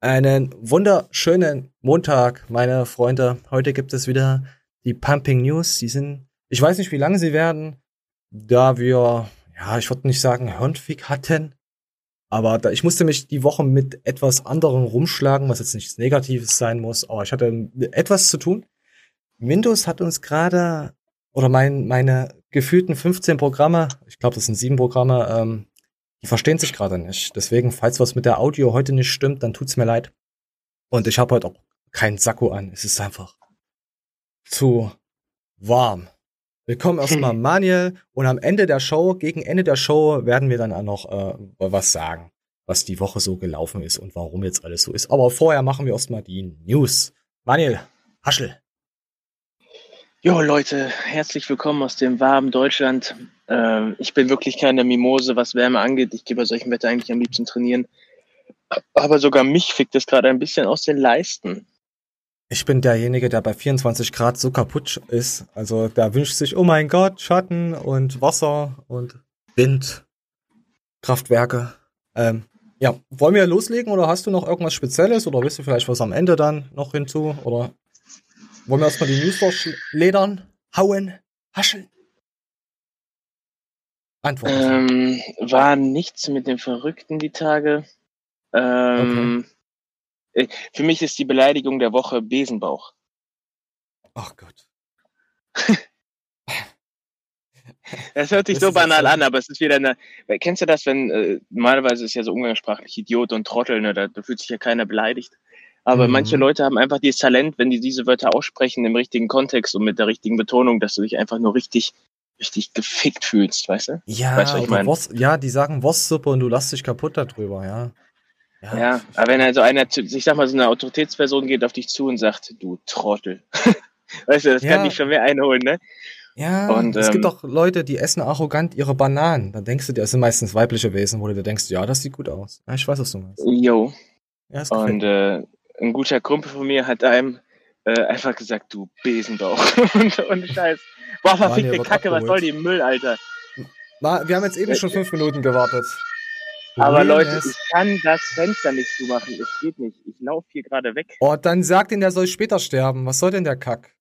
Einen wunderschönen Montag, meine Freunde. Heute gibt es wieder die Pumping News. Die sind, ich weiß nicht, wie lange sie werden, da wir, ja, ich würde nicht sagen, Hirnfick hatten. Aber da, ich musste mich die Woche mit etwas anderem rumschlagen, was jetzt nichts Negatives sein muss. Aber ich hatte etwas zu tun. Windows hat uns gerade, oder mein, meine gefühlten 15 Programme, ich glaube, das sind sieben Programme, ähm, die verstehen sich gerade nicht. Deswegen, falls was mit der Audio heute nicht stimmt, dann tut's mir leid. Und ich habe heute auch keinen Sakko an. Es ist einfach zu warm. Willkommen erstmal Manuel und am Ende der Show, gegen Ende der Show werden wir dann auch noch äh, was sagen, was die Woche so gelaufen ist und warum jetzt alles so ist. Aber vorher machen wir erstmal die News. Manuel, Haschel. Jo Leute, herzlich willkommen aus dem warmen Deutschland. Ähm, ich bin wirklich keine Mimose, was Wärme angeht. Ich gehe bei solchem Wetter eigentlich am liebsten trainieren. Aber sogar mich fickt es gerade ein bisschen aus den Leisten. Ich bin derjenige, der bei 24 Grad so kaputt ist. Also der wünscht sich, oh mein Gott, Schatten und Wasser und Wind, Kraftwerke. Ähm, ja, wollen wir loslegen oder hast du noch irgendwas Spezielles oder willst du vielleicht was am Ende dann noch hinzu? Oder wollen wir erstmal die News durchledern? Hauen? Hascheln? Antwort. Ähm, war nichts mit dem Verrückten die Tage. Ähm, okay. Äh, für mich ist die Beleidigung der Woche Besenbauch. Ach Gott. Das hört sich das so banal an, aber es ist wieder eine. Kennst du das, wenn äh, normalerweise ist ja so umgangssprachlich Idiot und Trottel, ne? Da, da fühlt sich ja keiner beleidigt. Aber mhm. manche Leute haben einfach dieses Talent, wenn die diese Wörter aussprechen im richtigen Kontext und mit der richtigen Betonung, dass du dich einfach nur richtig, richtig gefickt fühlst, weißt du? Ja, weißt, was ich mein? Wurst, ja, die sagen Wurstsuppe und du lässt dich kaputt darüber, ja. Ja, ja aber wenn also einer, ich sag mal, so eine Autoritätsperson geht auf dich zu und sagt, du Trottel. weißt du, das ja. kann dich schon mehr einholen, ne? Ja, und, es ähm, gibt auch Leute, die essen arrogant ihre Bananen. Dann denkst du dir, das sind meistens weibliche Wesen, wo du dir denkst, ja, das sieht gut aus. Ja, ich weiß, was du meinst. Jo. Ja, und äh, ein guter Kumpel von mir hat einem äh, einfach gesagt, du Besenbauch. und, und Scheiß. Boah, verfickte Kacke, was soll die Müll, Alter? wir haben jetzt eben schon fünf Minuten gewartet. Aber Leute, ich kann das Fenster nicht zumachen. Es geht nicht. Ich laufe hier gerade weg. Oh, dann sagt ihn, der soll später sterben. Was soll denn der Kack?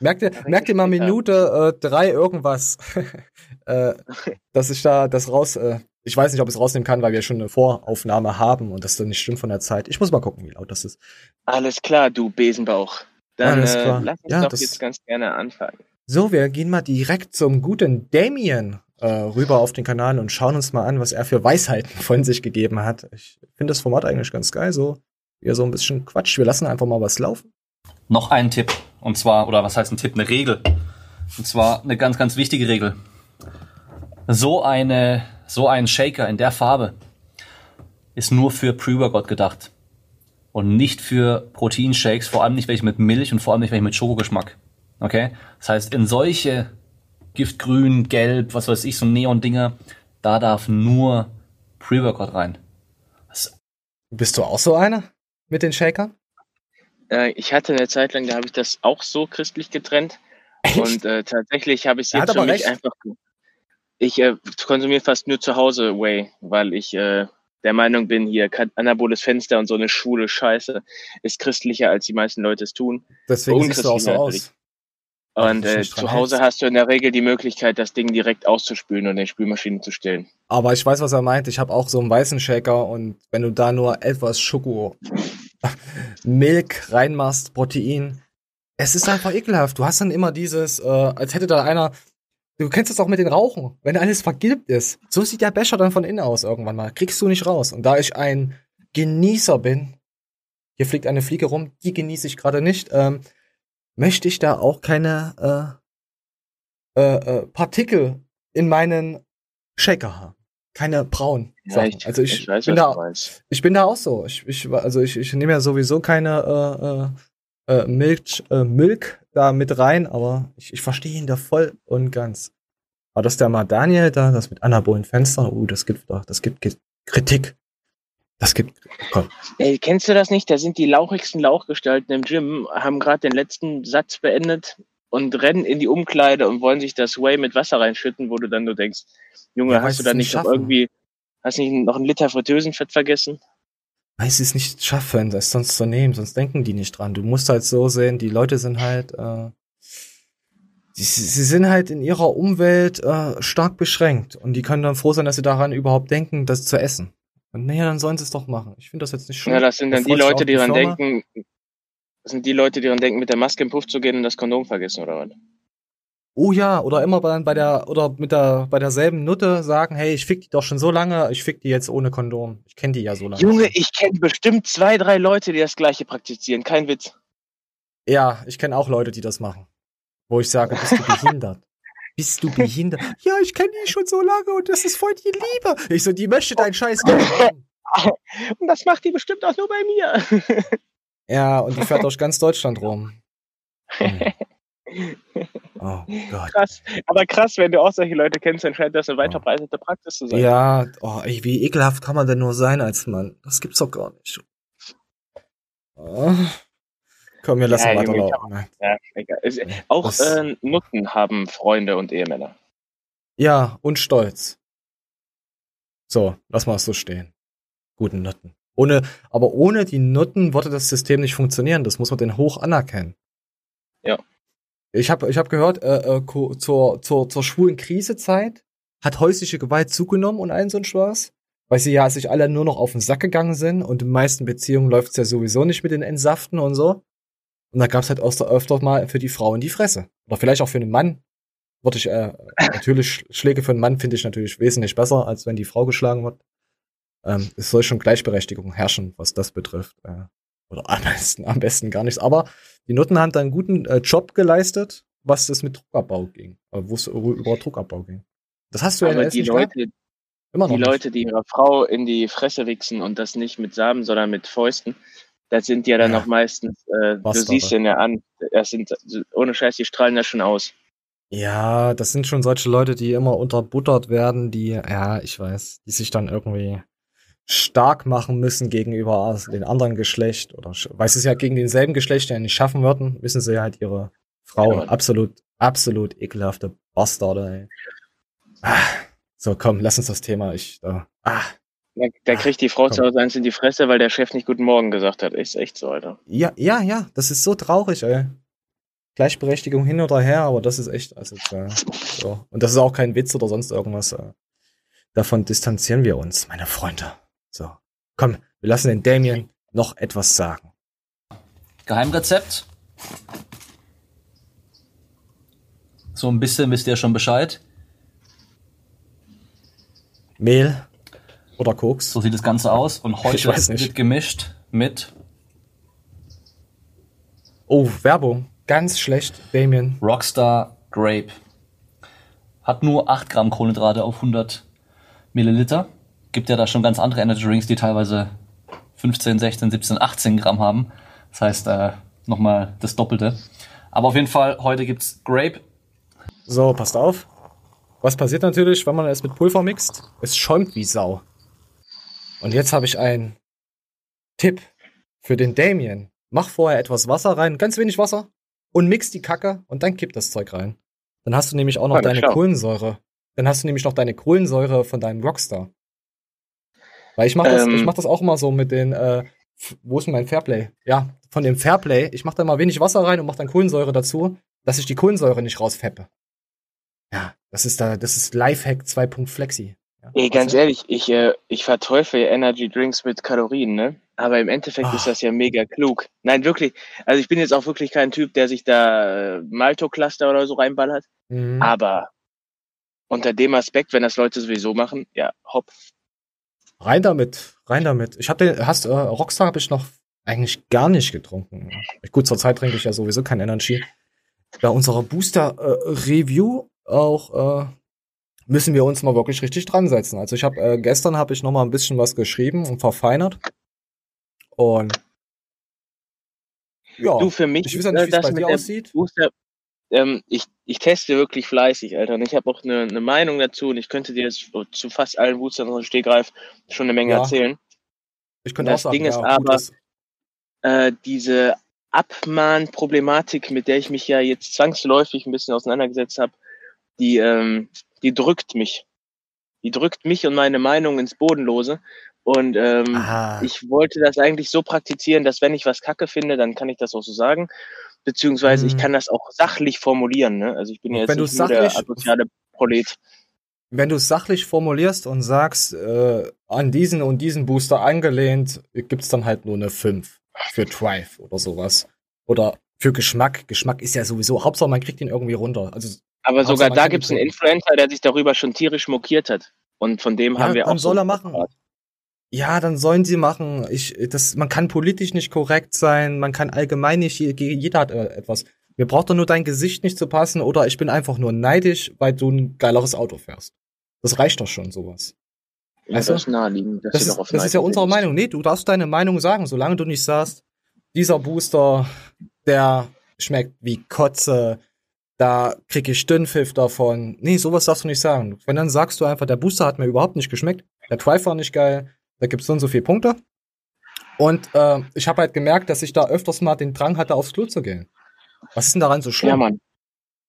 Merkt ihr, merkt ihr mal Minute äh, drei irgendwas, äh, dass ich da das raus, äh, ich weiß nicht, ob ich es rausnehmen kann, weil wir schon eine Voraufnahme haben und das dann nicht stimmt von der Zeit. Ich muss mal gucken, wie laut das ist. Alles klar, du Besenbauch. Dann Alles klar. Äh, lass uns ja, doch jetzt ganz gerne anfangen. So, wir gehen mal direkt zum guten Damien äh, rüber auf den Kanal und schauen uns mal an, was er für Weisheiten von sich gegeben hat. Ich finde das Format eigentlich ganz geil, so wie er so ein bisschen quatscht. Wir lassen einfach mal was laufen. Noch ein Tipp. Und zwar, oder was heißt ein Tipp? Eine Regel. Und zwar eine ganz, ganz wichtige Regel. So eine so ein Shaker in der Farbe ist nur für Pre-Workout gedacht. Und nicht für Proteinshakes, vor allem nicht welche mit Milch und vor allem nicht welche mit Schokogeschmack. Okay? Das heißt, in solche Giftgrün, Gelb, was weiß ich, so Neon-Dinger, da darf nur Pre-Workout rein. Das Bist du auch so einer mit den Shakern? Äh, ich hatte eine Zeit lang, da habe ich das auch so christlich getrennt. Echt? Und äh, tatsächlich habe ich es jetzt für mich recht. einfach ich äh, konsumiere fast nur zu Hause Whey, weil ich äh, der Meinung bin, hier anaboles Fenster und so eine schwule Scheiße ist christlicher, als die meisten Leute es tun. Deswegen siehst du auch so aus. Und äh, zu Hause hast du in der Regel die Möglichkeit, das Ding direkt auszuspülen und in die Spülmaschine zu stellen. Aber ich weiß, was er meint. Ich habe auch so einen weißen Shaker und wenn du da nur etwas Schoko, Milk reinmachst, Protein, es ist einfach ekelhaft. Du hast dann immer dieses, äh, als hätte da einer Du kennst das auch mit den Rauchen. Wenn alles vergilbt ist, so sieht der Becher dann von innen aus irgendwann mal. Kriegst du nicht raus. Und da ich ein Genießer bin, hier fliegt eine Fliege rum, die genieße ich gerade nicht, ähm, möchte ich da auch keine äh, äh, äh, Partikel in meinen Shaker haben. Keine braunen ja. Ich, also ich, ich weiß, bin da, ich bin da auch so. Ich, ich, also ich, nehme ja sowieso keine äh, äh, äh Milch, Milk da mit rein, aber ich, ich verstehe ihn da voll und ganz. Aber dass der mal Daniel da, das mit anabolen Fenstern, oh, das gibt doch, das gibt Kritik. Das gibt. Komm. Ey, kennst du das nicht? Da sind die lauchigsten Lauchgestalten im Gym, haben gerade den letzten Satz beendet und rennen in die Umkleide und wollen sich das Whey mit Wasser reinschütten, wo du dann nur denkst, Junge, ja, hast du da nicht irgendwie, hast nicht noch einen Liter Fritteusenfett vergessen? Weil sie es nicht schaffen, das sonst zu nehmen, sonst denken die nicht dran. Du musst halt so sehen, die Leute sind halt, äh, sie, sie sind halt in ihrer Umwelt äh, stark beschränkt und die können dann froh sein, dass sie daran überhaupt denken, das zu essen. Und naja, dann sollen sie es doch machen. Ich finde das jetzt nicht schlimm. Ja, das sind dann die Leute, die daran denken, das sind die Leute, die daran denken, mit der Maske im Puff zu gehen und das Kondom vergessen, oder was? Oh ja, oder immer bei, bei der, oder mit der, bei derselben Nutte sagen, hey, ich fick die doch schon so lange, ich fick die jetzt ohne Kondom. Ich kenne die ja so lange. Junge, ich kenne bestimmt zwei, drei Leute, die das gleiche praktizieren. Kein Witz. Ja, ich kenne auch Leute, die das machen. Wo ich sage, bist du behindert? bist du behindert? ja, ich kenne die schon so lange und das ist voll die Liebe. Ich so, die möchte deinen Scheiß. Und das macht die bestimmt auch nur bei mir. ja, und die fährt durch ganz Deutschland rum. Hm. Oh Gott. Krass. Aber krass, wenn du auch solche Leute kennst, dann scheint das eine weit verbreitete Praxis zu sein. Ja, oh, ey, wie ekelhaft kann man denn nur sein als Mann? Das gibt's doch gar nicht. Oh. Komm, wir lassen ja, weiterlaufen. Ja, egal. Auch äh, Nutten haben Freunde und Ehemänner. Ja, und Stolz. So, lass mal so stehen. Guten Nutten. Ohne, aber ohne die Nutten würde das System nicht funktionieren. Das muss man denn hoch anerkennen. Ja. Ich habe ich hab gehört, äh, äh, zur, zur, zur schwulen Krisezeit hat häusliche Gewalt zugenommen und allen so ein Spaß. Weil sie ja sich alle nur noch auf den Sack gegangen sind und in meisten Beziehungen läuft's ja sowieso nicht mit den Entsaften und so. Und da gab's halt auch so öfter mal für die Frau in die Fresse. Oder vielleicht auch für den Mann. Würde ich, äh, natürlich, Schläge für einen Mann finde ich natürlich wesentlich besser, als wenn die Frau geschlagen wird. Ähm, es soll schon Gleichberechtigung herrschen, was das betrifft. Äh, oder am besten, am besten gar nichts. Aber die Nutten haben da einen guten äh, Job geleistet, was das mit Druckabbau ging. Äh, Wo es über Druckabbau ging. Das hast du ja in die Leute, Immer noch die nicht. Leute, die ihrer Frau in die Fresse wichsen und das nicht mit Samen, sondern mit Fäusten, das sind ja dann ja. auch meistens, äh, du siehst den ja an, das sind, ohne Scheiß, die strahlen ja schon aus. Ja, das sind schon solche Leute, die immer unterbuttert werden, die, ja, ich weiß, die sich dann irgendwie stark machen müssen gegenüber dem anderen Geschlecht oder weil sie es ja gegen denselben Geschlecht ja nicht schaffen würden, müssen sie halt ihre Frau ja, absolut, absolut ekelhafte Bastarde. Ey. Ah, so, komm, lass uns das Thema. Ich, da, ah. Da, da kriegt die Frau zu Hause eins in die Fresse, weil der Chef nicht Guten Morgen gesagt hat. Ist echt so, Alter. Ja, ja, ja, das ist so traurig, ey. Gleichberechtigung hin oder her, aber das ist echt, also, äh, so. Und das ist auch kein Witz oder sonst irgendwas. Äh. Davon distanzieren wir uns, meine Freunde. So, komm, wir lassen den Damien noch etwas sagen. Geheimrezept. So ein bisschen wisst ihr schon Bescheid. Mehl oder Koks. So sieht das Ganze aus. Und heute wird gemischt mit. Oh, Werbung. Ganz schlecht, Damien. Rockstar Grape. Hat nur 8 Gramm Kohlenhydrate auf 100 Milliliter gibt ja da schon ganz andere Energy Drinks, die teilweise 15, 16, 17, 18 Gramm haben. Das heißt, äh, nochmal das Doppelte. Aber auf jeden Fall, heute gibt's Grape. So, passt auf. Was passiert natürlich, wenn man es mit Pulver mixt? Es schäumt wie Sau. Und jetzt habe ich einen Tipp für den Damien. Mach vorher etwas Wasser rein, ganz wenig Wasser, und mix die Kacke und dann kipp das Zeug rein. Dann hast du nämlich auch noch deine schau. Kohlensäure. Dann hast du nämlich noch deine Kohlensäure von deinem Rockstar. Weil ich mache das, ähm, ich mach das auch immer so mit den, äh, wo ist denn mein Fairplay? Ja, von dem Fairplay. Ich mache da mal wenig Wasser rein und mache dann Kohlensäure dazu, dass ich die Kohlensäure nicht rausfeppe. Ja, das ist da, das ist Lifehack 2. Flexi. Ja, Ey, ganz ehrlich, ich, äh, ich verteufel Energy Drinks mit Kalorien, ne? Aber im Endeffekt oh. ist das ja mega klug. Nein, wirklich. Also ich bin jetzt auch wirklich kein Typ, der sich da äh, Malto-Cluster oder so reinballert. Mhm. Aber unter dem Aspekt, wenn das Leute sowieso machen, ja, hopp, Rein damit, rein damit. Ich hatte, hast, äh, Rockstar habe ich noch eigentlich gar nicht getrunken. Gut, zur Zeit trinke ich ja sowieso kein Energy. Bei unserer Booster-Review äh, auch äh, müssen wir uns mal wirklich richtig dran setzen. Also ich habe äh, gestern habe ich noch mal ein bisschen was geschrieben und verfeinert. Und ja, du für mich, ich weiß ja nicht, wie es bei dir aussieht. Booster, ähm, ich, ich teste wirklich fleißig, Alter. Und ich habe auch eine, eine Meinung dazu und ich könnte dir jetzt zu fast allen Boostern aus Stegreif schon eine Menge ja. erzählen. Ich könnte das auch sagen, Ding ist ja, aber, äh, diese Abmahnproblematik, mit der ich mich ja jetzt zwangsläufig ein bisschen auseinandergesetzt habe, die, ähm, die drückt mich. Die drückt mich und meine Meinung ins Bodenlose. Und ähm, ich wollte das eigentlich so praktizieren, dass wenn ich was kacke finde, dann kann ich das auch so sagen. Beziehungsweise hm. ich kann das auch sachlich formulieren. Ne? Also ich bin jetzt wenn nicht nur der asoziale Prolet. Wenn du es sachlich formulierst und sagst, äh, an diesen und diesen Booster angelehnt, gibt's dann halt nur eine 5 für Drive oder sowas. Oder für Geschmack. Geschmack ist ja sowieso, Hauptsache man kriegt ihn irgendwie runter. Also, Aber sogar da gibt's einen Influencer, der sich darüber schon tierisch mokiert hat. Und von dem ja, haben wir auch. soll so er machen. Ja, dann sollen sie machen. Ich, das, man kann politisch nicht korrekt sein, man kann allgemein nicht, jeder hat äh, etwas. Mir braucht doch nur dein Gesicht nicht zu passen oder ich bin einfach nur neidisch, weil du ein geileres Auto fährst. Das reicht doch schon, sowas. Ja, das ist naheliegend. Das, ist, das ist ja unsere Meinung. Nee, du darfst deine Meinung sagen, solange du nicht sagst, dieser Booster, der schmeckt wie Kotze, da krieg ich Dünnpfiff davon. Nee, sowas darfst du nicht sagen. Wenn dann sagst du einfach, der Booster hat mir überhaupt nicht geschmeckt, der Drive war nicht geil, da gibt's so und so viele Punkte. Und äh, ich habe halt gemerkt, dass ich da öfters mal den Drang hatte, aufs Klo zu gehen. Was ist denn daran so schlimm? Ja, Mann.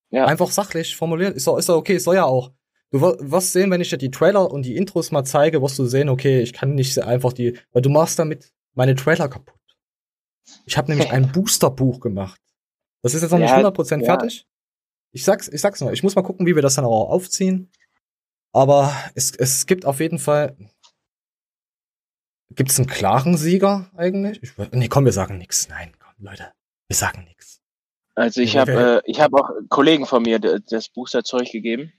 Ja. Einfach sachlich formuliert. Ist doch, ist doch okay, soll ja auch. Du wirst sehen, wenn ich dir die Trailer und die Intros mal zeige, wirst du sehen, okay, ich kann nicht einfach die, weil du machst damit meine Trailer kaputt. Ich habe nämlich ein Booster-Buch gemacht. Das ist jetzt noch nicht 100% ja. fertig. Ich sag's, ich sag's noch, ich muss mal gucken, wie wir das dann auch aufziehen. Aber es, es gibt auf jeden Fall, Gibt es einen klaren Sieger eigentlich? Ich, nee, komm, wir sagen nichts. Nein, komm, Leute, wir sagen nichts. Also ich habe äh, ich habe auch Kollegen von mir das Booster-Zeug gegeben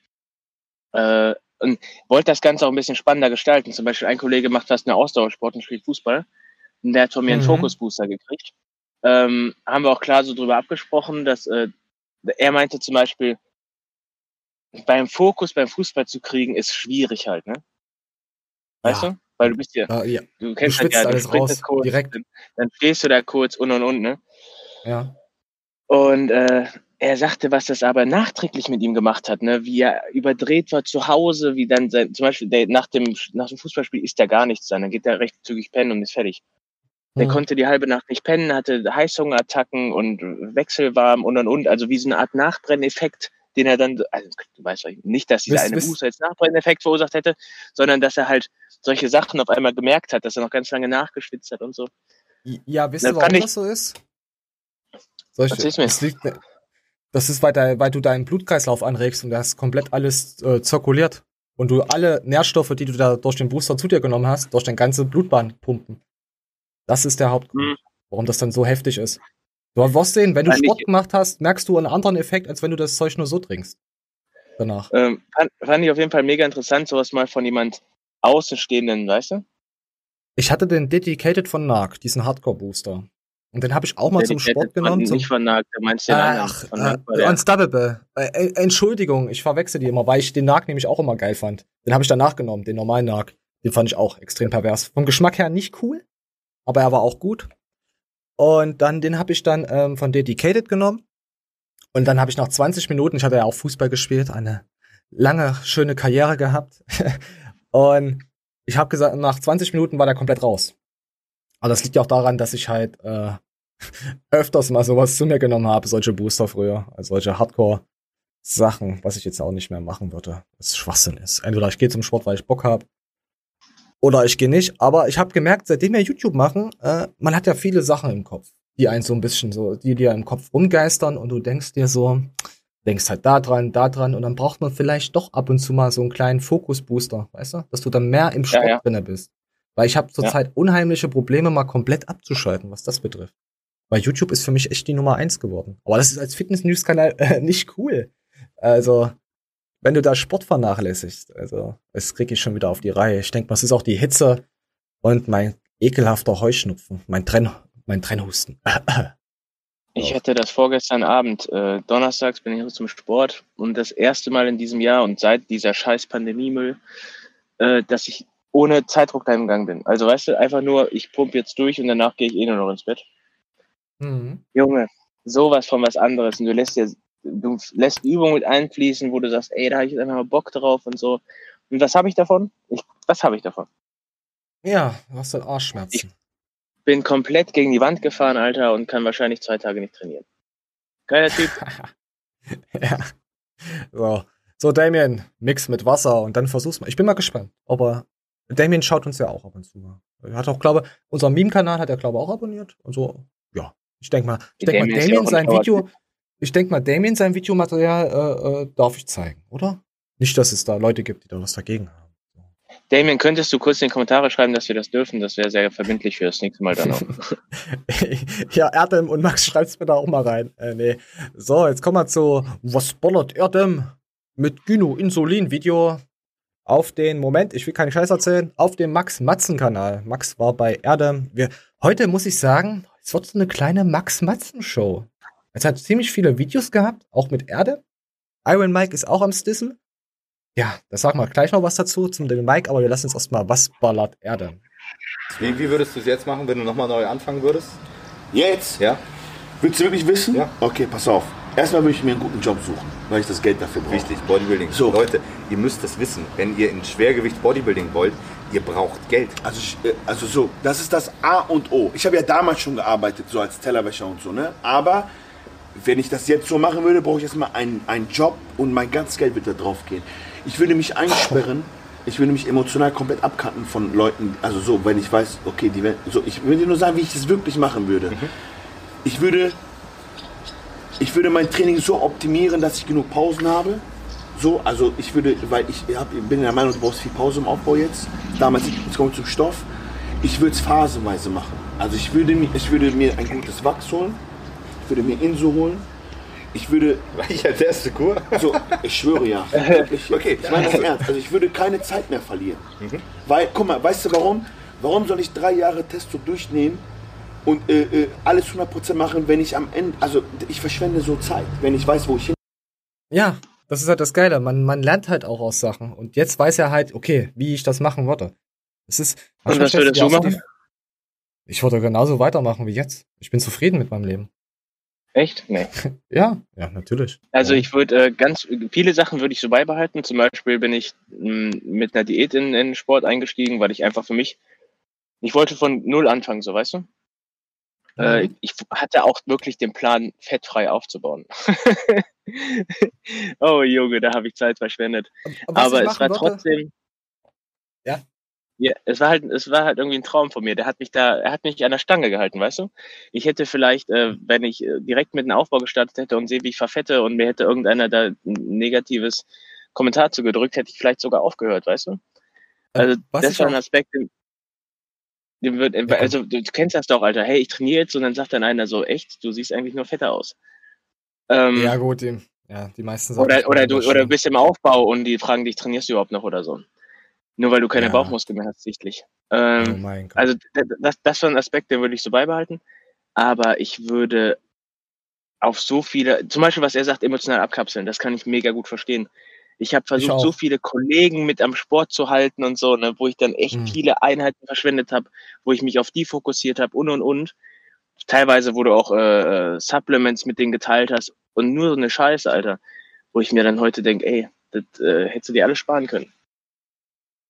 äh, und wollte das Ganze auch ein bisschen spannender gestalten. Zum Beispiel ein Kollege macht fast eine Ausdauersport und spielt Fußball. Und der hat von mir einen mhm. Fokus-Booster gekriegt. Ähm, haben wir auch klar so drüber abgesprochen, dass äh, er meinte zum Beispiel, beim Fokus beim Fußball zu kriegen, ist schwierig halt, ne? Weißt ja. du? Weil du bist ja, uh, ja. du kennst du halt ja, du alles raus, kurz, direkt. Dann, dann stehst du da kurz und und und, ne? Ja. Und äh, er sagte, was das aber nachträglich mit ihm gemacht hat, ne? wie er überdreht war zu Hause, wie dann sein, zum Beispiel der, nach, dem, nach dem Fußballspiel isst er gar nichts dann, dann geht er recht zügig pennen und ist fertig. Der mhm. konnte die halbe Nacht nicht pennen, hatte Heißhungerattacken und wechselwarm und und und, also wie so eine Art Nachbrenneffekt, den er dann, also du weißt nicht, dass dieser eine Booster als Nachbrenneffekt verursacht hätte, sondern dass er halt solche Sachen auf einmal gemerkt hat, dass er noch ganz lange nachgeschwitzt hat und so. Ja, wisst ihr, warum ich, das so ist? Soll ich, das, liegt, das ist, weil, de, weil du deinen Blutkreislauf anregst und das komplett alles äh, zirkuliert. Und du alle Nährstoffe, die du da durch den Booster zu dir genommen hast, durch deine ganze Blutbahn pumpen. Das ist der Hauptgrund, mhm. warum das dann so heftig ist. Du wirst sehen, wenn du Nein, Sport gemacht hast, merkst du einen anderen Effekt, als wenn du das Zeug nur so trinkst. Danach. Ähm, fand, fand ich auf jeden Fall mega interessant, sowas mal von jemand Außenstehenden, weißt du? Ich hatte den Dedicated von NARC, diesen Hardcore-Booster. Und den habe ich auch mal Dedicated zum Sport genommen. Zum, nicht von NARC, du meinst den Ach, anderen. Von äh, Unstoppable. Äh, äh, Entschuldigung, ich verwechsel die immer, weil ich den NARC nämlich auch immer geil fand. Den habe ich danach genommen, den normalen NARC. Den fand ich auch extrem pervers. Vom Geschmack her nicht cool, aber er war auch gut. Und dann, den habe ich dann ähm, von Dedicated genommen. Und dann habe ich nach 20 Minuten, ich hatte ja auch Fußball gespielt, eine lange, schöne Karriere gehabt. Und ich habe gesagt, nach 20 Minuten war der komplett raus. Aber das liegt ja auch daran, dass ich halt äh, öfters mal sowas zu mir genommen habe, solche Booster früher, also solche Hardcore-Sachen, was ich jetzt auch nicht mehr machen würde, was Schwachsinn ist. Entweder ich gehe zum Sport, weil ich Bock habe, oder ich gehe nicht. Aber ich habe gemerkt, seitdem wir YouTube machen, äh, man hat ja viele Sachen im Kopf, die einen so ein bisschen so, die dir im Kopf rumgeistern und du denkst dir so, denkst halt da dran, da dran und dann braucht man vielleicht doch ab und zu mal so einen kleinen Fokusbooster, weißt du, dass du dann mehr im Sport ja, ja. drinne bist. Weil ich habe zurzeit ja. unheimliche Probleme, mal komplett abzuschalten, was das betrifft. Weil YouTube ist für mich echt die Nummer eins geworden. Aber das ist als Fitness-News-Kanal äh, nicht cool. Also, wenn du da Sport vernachlässigst, also, es kriege ich schon wieder auf die Reihe. Ich denke, was ist auch die Hitze und mein ekelhafter Heuschnupfen, mein Trenn, mein Trennhusten. Ich hatte das vorgestern Abend. Äh, donnerstags bin ich zum Sport und das erste Mal in diesem Jahr und seit dieser scheiß Pandemiemüll, äh, dass ich ohne Zeitdruck gegangen bin. Also weißt du, einfach nur, ich pumpe jetzt durch und danach gehe ich eh nur noch ins Bett. Mhm. Junge, sowas von was anderes. Und du lässt dir, du lässt Übungen mit einfließen, wo du sagst, ey, da habe ich jetzt einfach mal Bock drauf und so. Und was habe ich davon? Ich, was habe ich davon? Ja, du hast halt Arschschmerzen. Ich, bin komplett gegen die Wand gefahren, Alter, und kann wahrscheinlich zwei Tage nicht trainieren. Geiler Typ. ja. So. so, Damien, Mix mit Wasser und dann versuch's mal. Ich bin mal gespannt, ob er Damien schaut uns ja auch ab und zu mal. Er hat auch, glaube unseren Meme-Kanal hat er, glaube ich, auch abonniert. Und so, ja. Ich denke mal, ich denke mal, Damien sein Video, ich denke mal, Damien sein Videomaterial äh, äh, darf ich zeigen, oder? Nicht, dass es da Leute gibt, die da was dagegen haben. Damien, könntest du kurz in die Kommentare schreiben, dass wir das dürfen? Das wäre sehr verbindlich für das nächste Mal dann auch. ja, Erdem und Max, schreibt's mir da auch mal rein. Äh, nee. So, jetzt kommen wir zu Was bollert Erdem mit Gyno Insulin Video auf den Moment, ich will keinen Scheiß erzählen, auf dem Max Matzen Kanal. Max war bei Erdem. Wir, heute muss ich sagen, es wird so eine kleine Max Matzen Show. Es hat ziemlich viele Videos gehabt, auch mit Erde. Iron Mike ist auch am Stissen. Ja, da sagen wir gleich noch was dazu zum den Mike, aber wir lassen uns erstmal, was ballert Erde? Wie, wie würdest du es jetzt machen, wenn du nochmal neu anfangen würdest? Jetzt? Ja. Willst du wirklich wissen? Ja. Okay, pass auf. Erstmal würde ich mir einen guten Job suchen, weil ich das Geld dafür brauche. Wichtig, Bodybuilding. So. Leute, ihr müsst das wissen. Wenn ihr in Schwergewicht Bodybuilding wollt, ihr braucht Geld. Also, ich, äh, also so, das ist das A und O. Ich habe ja damals schon gearbeitet, so als Tellerwäscher und so, ne? Aber wenn ich das jetzt so machen würde, brauche ich erstmal einen, einen Job und mein ganzes Geld wird da drauf gehen. Ich würde mich einsperren, ich würde mich emotional komplett abkanten von Leuten, also so, wenn ich weiß, okay, die werden, so, ich würde dir nur sagen, wie ich das wirklich machen würde. Ich würde, ich würde mein Training so optimieren, dass ich genug Pausen habe. So, also ich würde, weil ich hab, bin der Meinung, du brauchst viel Pause im Aufbau jetzt. Damals, jetzt kommt zum Stoff. Ich würde es phasenweise machen. Also ich würde, ich würde mir ein gutes Wachs holen. Ich würde mir Inso holen. Ich würde, War ich als erste Kur? so, ich schwöre ja. Wirklich. Okay, ich meine das ernst. Also ich würde keine Zeit mehr verlieren. Weil, guck mal, weißt du warum? Warum soll ich drei Jahre Testo durchnehmen und äh, äh, alles 100% machen, wenn ich am Ende, also ich verschwende so Zeit, wenn ich weiß, wo ich hin. Ja, das ist halt das Geile. Man, man lernt halt auch aus Sachen. Und jetzt weiß er halt, okay, wie ich das machen würde. Es ist. Und was würdest du machen? Ich würde genauso weitermachen wie jetzt. Ich bin zufrieden mit meinem Leben. Echt? Nee. Ja, ja, natürlich. Also ich würde äh, ganz viele Sachen würde ich so beibehalten. Zum Beispiel bin ich mh, mit einer Diät in, in den Sport eingestiegen, weil ich einfach für mich, ich wollte von null anfangen, so weißt du. Äh, Mhm. ich hatte auch wirklich den Plan, fettfrei aufzubauen. oh Junge, da habe ich Zeit verschwendet. Aber es war trotzdem. Ja. Ja, es war halt, es war halt irgendwie ein Traum von mir. Der hat mich da, er hat mich an der Stange gehalten, weißt du? Ich hätte vielleicht, äh, wenn ich äh, direkt mit einem Aufbau gestartet hätte und sehe, wie ich verfette und mir hätte irgendeiner da ein negatives Kommentar zugedrückt, hätte ich vielleicht sogar aufgehört, weißt du? Äh, Also was das war ein Aspekt, den, den wird, komm. also du kennst das doch, Alter. Hey, ich trainiere jetzt und dann sagt dann einer so, echt, du siehst eigentlich nur fetter aus. Ähm, Ja, gut, die, ja, die meisten sagen. oder, oder du oder schon. bist im Aufbau und die fragen dich, trainierst du überhaupt noch oder so. Nur weil du keine Ja. Bauchmuskeln mehr hast, sichtlich. Oh Ähm, mein Gott. also das, das war ein Aspekt, den würde ich so beibehalten. Aber ich würde auf so viele, zum Beispiel, was er sagt, emotional abkapseln, das kann ich mega gut verstehen. Ich habe versucht, auch. so viele Kollegen mit am Sport zu halten und so, ne, wo ich dann echt Mhm. viele Einheiten verschwendet habe, wo ich mich auf die fokussiert habe und und und. Teilweise, wo du auch äh, äh, Supplements mit denen geteilt hast und nur so eine Scheiße, Alter, wo ich mir dann heute denke, ey, das äh, hättest du dir alles sparen können.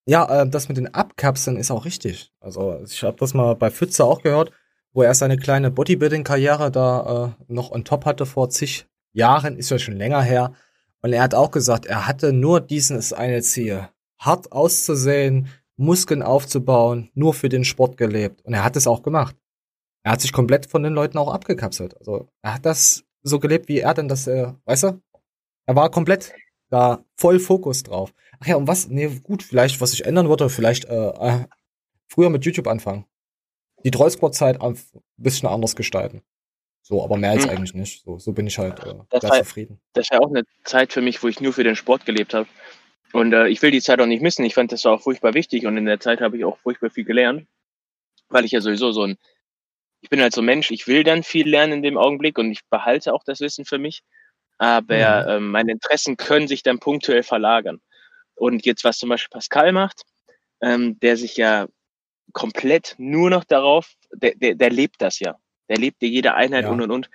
Ja, äh, das mit den Abkapseln ist auch richtig. Also ich habe das mal bei Pfütze auch gehört, wo er seine kleine Bodybuilding-Karriere da äh, noch on top hatte vor zig Jahren, ist ja schon länger her. Und er hat auch gesagt, er hatte nur dieses eine Ziel, hart auszusehen, Muskeln aufzubauen, nur für den Sport gelebt. Und er hat es auch gemacht. Er hat sich komplett von den Leuten auch abgekapselt. Also er hat das so gelebt, wie er denn das, äh, weißt du? Er war komplett da voll Fokus drauf. Ach ja, und was? Nee, gut, vielleicht, was ich ändern würde, vielleicht äh, äh, früher mit YouTube anfangen. Die Trollsport-Zeit ein bisschen anders gestalten. So, aber mehr als Hm. eigentlich nicht. So, so bin ich halt äh, Das sehr war- zufrieden. das war auch eine Zeit für mich, wo ich nur für den Sport gelebt habe. Und äh, ich will die Zeit auch nicht missen. Ich fand das auch furchtbar wichtig und in der Zeit habe ich auch furchtbar viel gelernt, weil ich ja sowieso so ein, ich bin halt so ein Mensch, ich will dann viel lernen in dem Augenblick und ich behalte auch das Wissen für mich, aber Mhm. ähm, meine Interessen können sich dann punktuell verlagern. Und jetzt, was zum Beispiel Pascal macht, ähm, der sich ja komplett nur noch darauf, der, der, der lebt das ja. Der lebt dir jede Einheit Ja. und und und.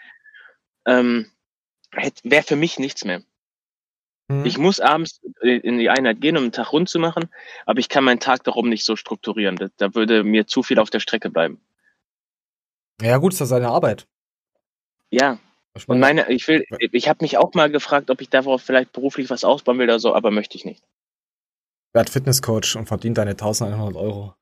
Ähm, Wäre für mich nichts mehr. Hm. Ich muss abends in die Einheit gehen, um einen Tag rund zu machen, aber ich kann meinen Tag darum nicht so strukturieren. Da, da würde mir zu viel auf der Strecke bleiben. ja, gut, ist ja seine Arbeit. Ja, und meine, ich will, ich habe mich auch mal gefragt, ob ich darauf vielleicht beruflich was ausbauen will oder so, aber möchte ich nicht. Werd Fitnesscoach und verdient deine 1100 Euro.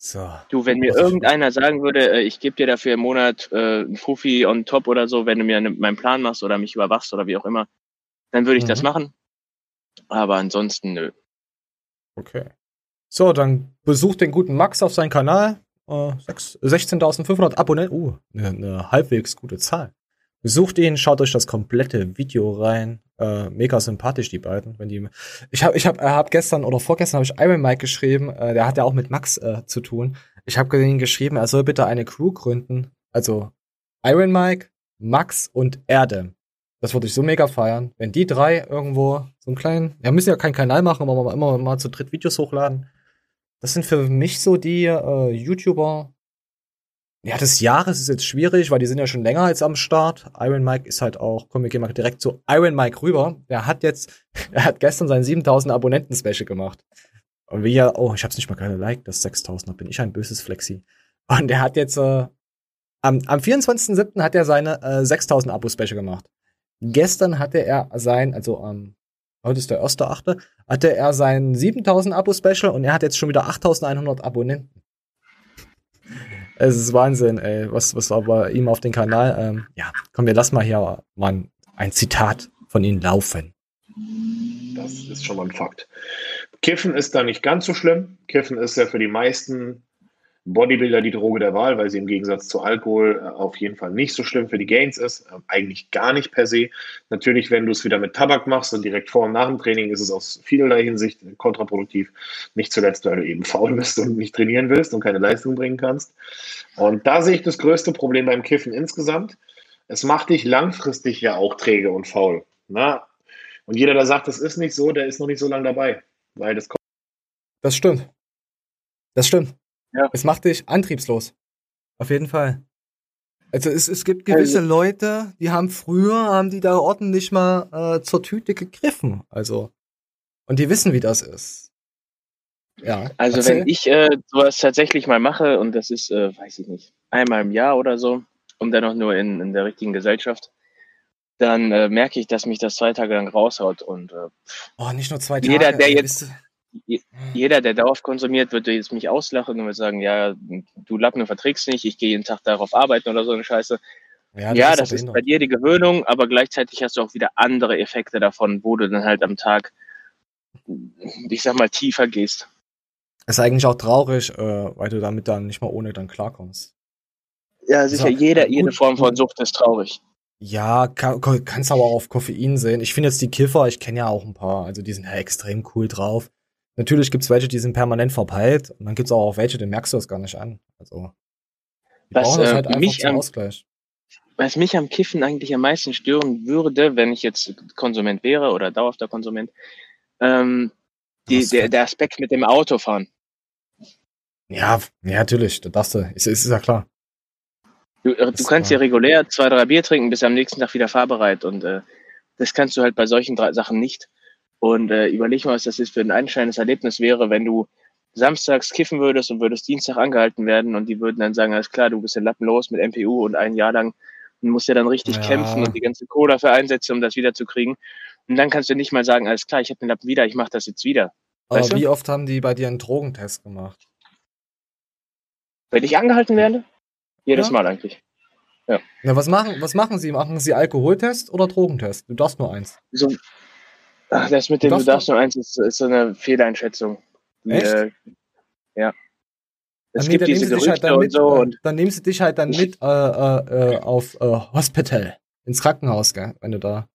So. Du, wenn mir irgendeiner sagen würde, äh, ich gebe dir dafür im Monat äh, ein Fufi on top oder so, wenn du mir ne, meinen Plan machst oder mich überwachst oder wie auch immer, dann würde ich mhm. das machen. Aber ansonsten nö. Okay. So, dann besucht den guten Max auf seinen Kanal. Äh, 16.500 Abonnenten. Uh, eine, eine halbwegs gute Zahl. Besucht ihn, schaut euch das komplette Video rein. Äh, mega sympathisch, die beiden. Wenn die, ich habe ich hab, hat gestern oder vorgestern habe ich Iron Mike geschrieben, äh, der hat ja auch mit Max äh, zu tun. Ich habe ihn geschrieben, er soll bitte eine Crew gründen. Also Iron Mike, Max und Erde. Das würde ich so mega feiern. Wenn die drei irgendwo so einen kleinen, wir müssen ja keinen Kanal machen, aber immer mal zu dritt Videos hochladen. Das sind für mich so die äh, YouTuber, ja, des Jahres ist jetzt schwierig, weil die sind ja schon länger als am Start. Iron Mike ist halt auch, komm, wir gehen mal direkt zu Iron Mike rüber. Der hat jetzt, er hat gestern sein 7000 Abonnenten Special gemacht. Und wie ja, oh, ich hab's nicht mal gerade liked, das 6000, da bin ich ein böses Flexi. Und der hat jetzt, äh, am, am 24.07. hat er seine äh, 6000 Abo Special gemacht. Gestern hatte er sein, also am, ähm, heute ist der erste Achte, hatte er sein 7000 Abo Special und er hat jetzt schon wieder 8100 Abonnenten. Es ist Wahnsinn, ey, was, was war bei ihm auf dem Kanal. Ähm, ja, komm, wir lassen mal hier mal ein Zitat von ihm laufen. Das ist schon mal ein Fakt. Kiffen ist da nicht ganz so schlimm. Kiffen ist ja für die meisten Bodybuilder die Droge der Wahl, weil sie im Gegensatz zu Alkohol äh, auf jeden Fall nicht so schlimm für die Gains ist. Äh, eigentlich gar nicht per se. Natürlich, wenn du es wieder mit Tabak machst und direkt vor und nach dem Training, ist es aus vielerlei Hinsicht kontraproduktiv. Nicht zuletzt, weil du eben faul bist und nicht trainieren willst und keine Leistung bringen kannst. Und da sehe ich das größte Problem beim Kiffen insgesamt. Es macht dich langfristig ja auch träge und faul. Na? Und jeder, der sagt, das ist nicht so, der ist noch nicht so lange dabei. Weil das kommt. Das stimmt. Das stimmt. Ja. Es macht dich antriebslos. Auf jeden Fall. Also es, es gibt gewisse also, Leute, die haben früher, haben die da ordentlich mal äh, zur Tüte gegriffen. Also. Und die wissen, wie das ist. Ja. Also erzähl. wenn ich äh, sowas tatsächlich mal mache, und das ist, äh, weiß ich nicht, einmal im Jahr oder so, und dann auch nur in, in der richtigen Gesellschaft, dann äh, merke ich, dass mich das zwei Tage lang raushaut. Und äh, oh, nicht nur zwei Tage. Jeder, der jetzt jeder, der darauf konsumiert, würde jetzt mich auslachen und würde sagen, ja, du Lappen, verträgst nicht, ich gehe jeden Tag darauf arbeiten oder so eine Scheiße. Ja, das, ja, ist, das ist bei dir die Gewöhnung, aber gleichzeitig hast du auch wieder andere Effekte davon, wo du dann halt am Tag, ich sag mal, tiefer gehst. Ist eigentlich auch traurig, äh, weil du damit dann nicht mal ohne dann klarkommst. Ja, sicher, also, jeder, jede Form von Sucht ist traurig. Ja, kann, kannst aber auch auf Koffein sehen. Ich finde jetzt die Kiffer, ich kenne ja auch ein paar, also die sind ja extrem cool drauf. Natürlich gibt's welche, die sind permanent verpeilt und dann gibt's auch welche, den merkst du das gar nicht an. Also was, brauchen das halt äh, einfach mich zum am, Ausgleich. Was mich am Kiffen eigentlich am meisten stören würde, wenn ich jetzt Konsument wäre oder dauerhafter Konsument, ähm, die, der, der Aspekt mit dem Autofahren. Ja, ja, natürlich, das darfst du, ist, ist ja klar. Du, äh, du kannst ja regulär zwei, drei Bier trinken, bist am nächsten Tag wieder fahrbereit und äh, das kannst du halt bei solchen drei Sachen nicht. Und äh, überleg mal, was das ist für ein einschneidendes Erlebnis wäre, wenn du samstags kiffen würdest und würdest Dienstag angehalten werden und die würden dann sagen, alles klar, du bist ja lappenlos mit MPU und ein Jahr lang und musst ja dann richtig ja. kämpfen und die ganze Kohle dafür einsetzen, um das wiederzukriegen. Und dann kannst du nicht mal sagen, alles klar, ich habe den Lappen wieder, ich mache das jetzt wieder. Aber weißt wie du? oft haben die bei dir einen Drogentest gemacht? Wenn ich angehalten werde? Jedes ja. Mal eigentlich. Ja. Na, was machen, was machen sie? Machen sie Alkoholtest oder Drogentest? Du darfst nur eins. So, Ach, das mit dem du darfst nur eins ist, ist so eine Fehleinschätzung. Echt? Äh, ja. Es dann, gibt nee, diese Gerüchte halt dann mit, und so. Und dann nimmst du dich halt dann mit äh, äh, äh, auf äh, Hospital, ins Krankenhaus, gell, wenn du da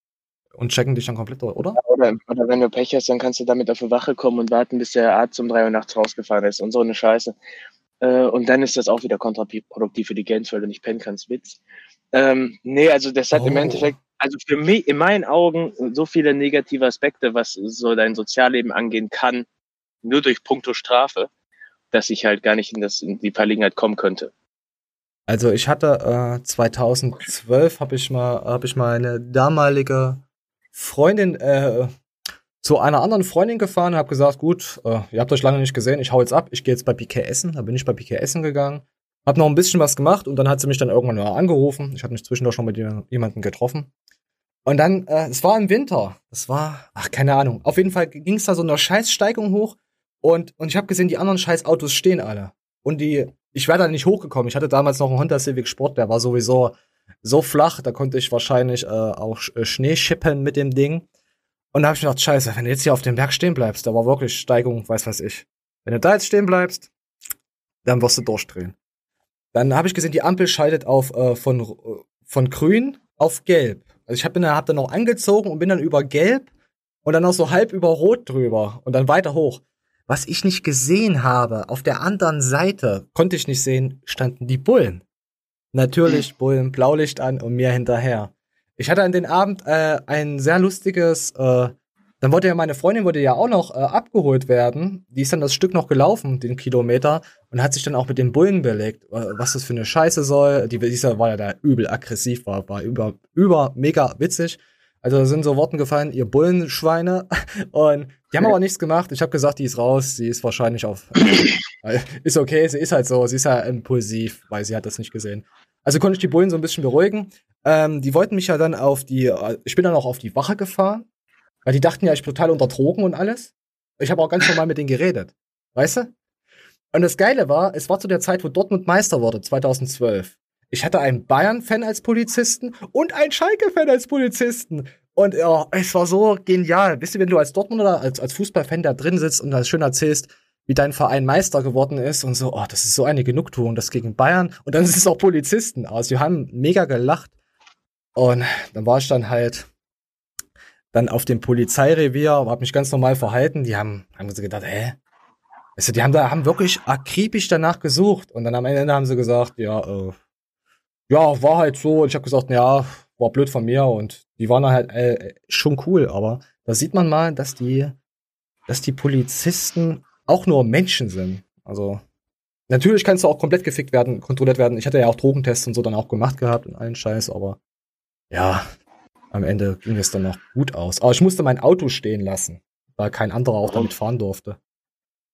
und checken dich dann komplett, oder? Oder, oder wenn du Pech hast, dann kannst du damit auf die Wache kommen und warten, bis der Arzt um drei Uhr nachts rausgefahren ist und so eine Scheiße. Äh, und dann ist das auch wieder kontraproduktiv für die Gains, weil du nicht pennen kannst. Witz. Ähm, nee, also das hat oh. im Endeffekt also für mich, in meinen Augen, so viele negative Aspekte, was so dein Sozialleben angehen kann, nur durch puncto Strafe, dass ich halt gar nicht in, das, in die Verlegenheit kommen könnte. Also ich hatte äh, 2012 habe ich mal habe ich mal eine damalige Freundin äh, zu einer anderen Freundin gefahren, habe gesagt, gut, äh, ihr habt euch lange nicht gesehen, ich hau jetzt ab, ich gehe jetzt bei PK Essen. Da bin ich bei PK Essen gegangen, hab noch ein bisschen was gemacht und dann hat sie mich dann irgendwann mal angerufen. Ich hatte mich zwischendurch schon mit jemandem getroffen. Und dann, äh, es war im Winter. Das war, ach, keine Ahnung. Auf jeden Fall ging es da so eine Scheißsteigung hoch. Und, und ich habe gesehen, die anderen Scheißautos stehen alle. Und die, ich wäre da nicht hochgekommen. Ich hatte damals noch einen Honda Civic Sport, der war sowieso so flach, da konnte ich wahrscheinlich äh, auch äh, Schnee schippen mit dem Ding. Und da habe ich mir gedacht, scheiße, wenn du jetzt hier auf dem Berg stehen bleibst, da war wirklich Steigung, weiß was ich. Wenn du da jetzt stehen bleibst, dann wirst du durchdrehen. Dann habe ich gesehen, die Ampel schaltet auf äh, von, von grün auf gelb. Also ich habe hab dann noch angezogen und bin dann über gelb und dann noch so halb über rot drüber und dann weiter hoch. Was ich nicht gesehen habe, auf der anderen Seite, konnte ich nicht sehen, standen die Bullen. Natürlich Bullen, Blaulicht an und mir hinterher. Ich hatte an den Abend äh, ein sehr lustiges, äh, dann wollte ja meine Freundin wurde ja auch noch äh, abgeholt werden. Die ist dann das Stück noch gelaufen, den Kilometer, und hat sich dann auch mit den Bullen belegt, äh, was das für eine Scheiße soll. Die dieser war ja da übel aggressiv, war, war über, über mega witzig. Also da sind so Worten gefallen, ihr Bullenschweine. Und die haben aber nichts gemacht. Ich habe gesagt, die ist raus. Sie ist wahrscheinlich auf. ist okay, sie ist halt so. Sie ist ja impulsiv, weil sie hat das nicht gesehen. Also konnte ich die Bullen so ein bisschen beruhigen. Ähm, die wollten mich ja dann auf die. Äh, ich bin dann auch auf die Wache gefahren, weil die dachten ja, ich bin total unter Drogen und alles. Ich habe auch ganz normal mit denen geredet. Weißt du? Und das Geile war, es war zu der Zeit, wo Dortmund Meister wurde, 2012. Ich hatte einen Bayern-Fan als Polizisten und einen Schalke-Fan als Polizisten. Und ja, es war so genial. Wisst ihr, wenn du als Dortmunder, als, als Fußballfan da drin sitzt und das schön erzählst, wie dein Verein Meister geworden ist und so, oh, das ist so eine Genugtuung, das gegen Bayern. Und dann ist es auch Polizisten aus. Die haben mega gelacht. Und dann war ich dann halt dann auf dem Polizeirevier, hab mich ganz normal verhalten. Die haben, haben sie gedacht, hä? Also die haben da, haben wirklich akribisch danach gesucht. Und dann am Ende haben sie gesagt, ja, äh, ja, war halt so. Und ich habe gesagt, ja, war blöd von mir. Und die waren halt äh, schon cool. Aber da sieht man mal, dass die, dass die Polizisten auch nur Menschen sind. Also natürlich kannst du auch komplett gefickt werden, kontrolliert werden. Ich hatte ja auch Drogentests und so dann auch gemacht gehabt und allen Scheiß. Aber ja, am Ende ging es dann noch gut aus. Aber ich musste mein Auto stehen lassen, weil kein anderer auch damit fahren durfte.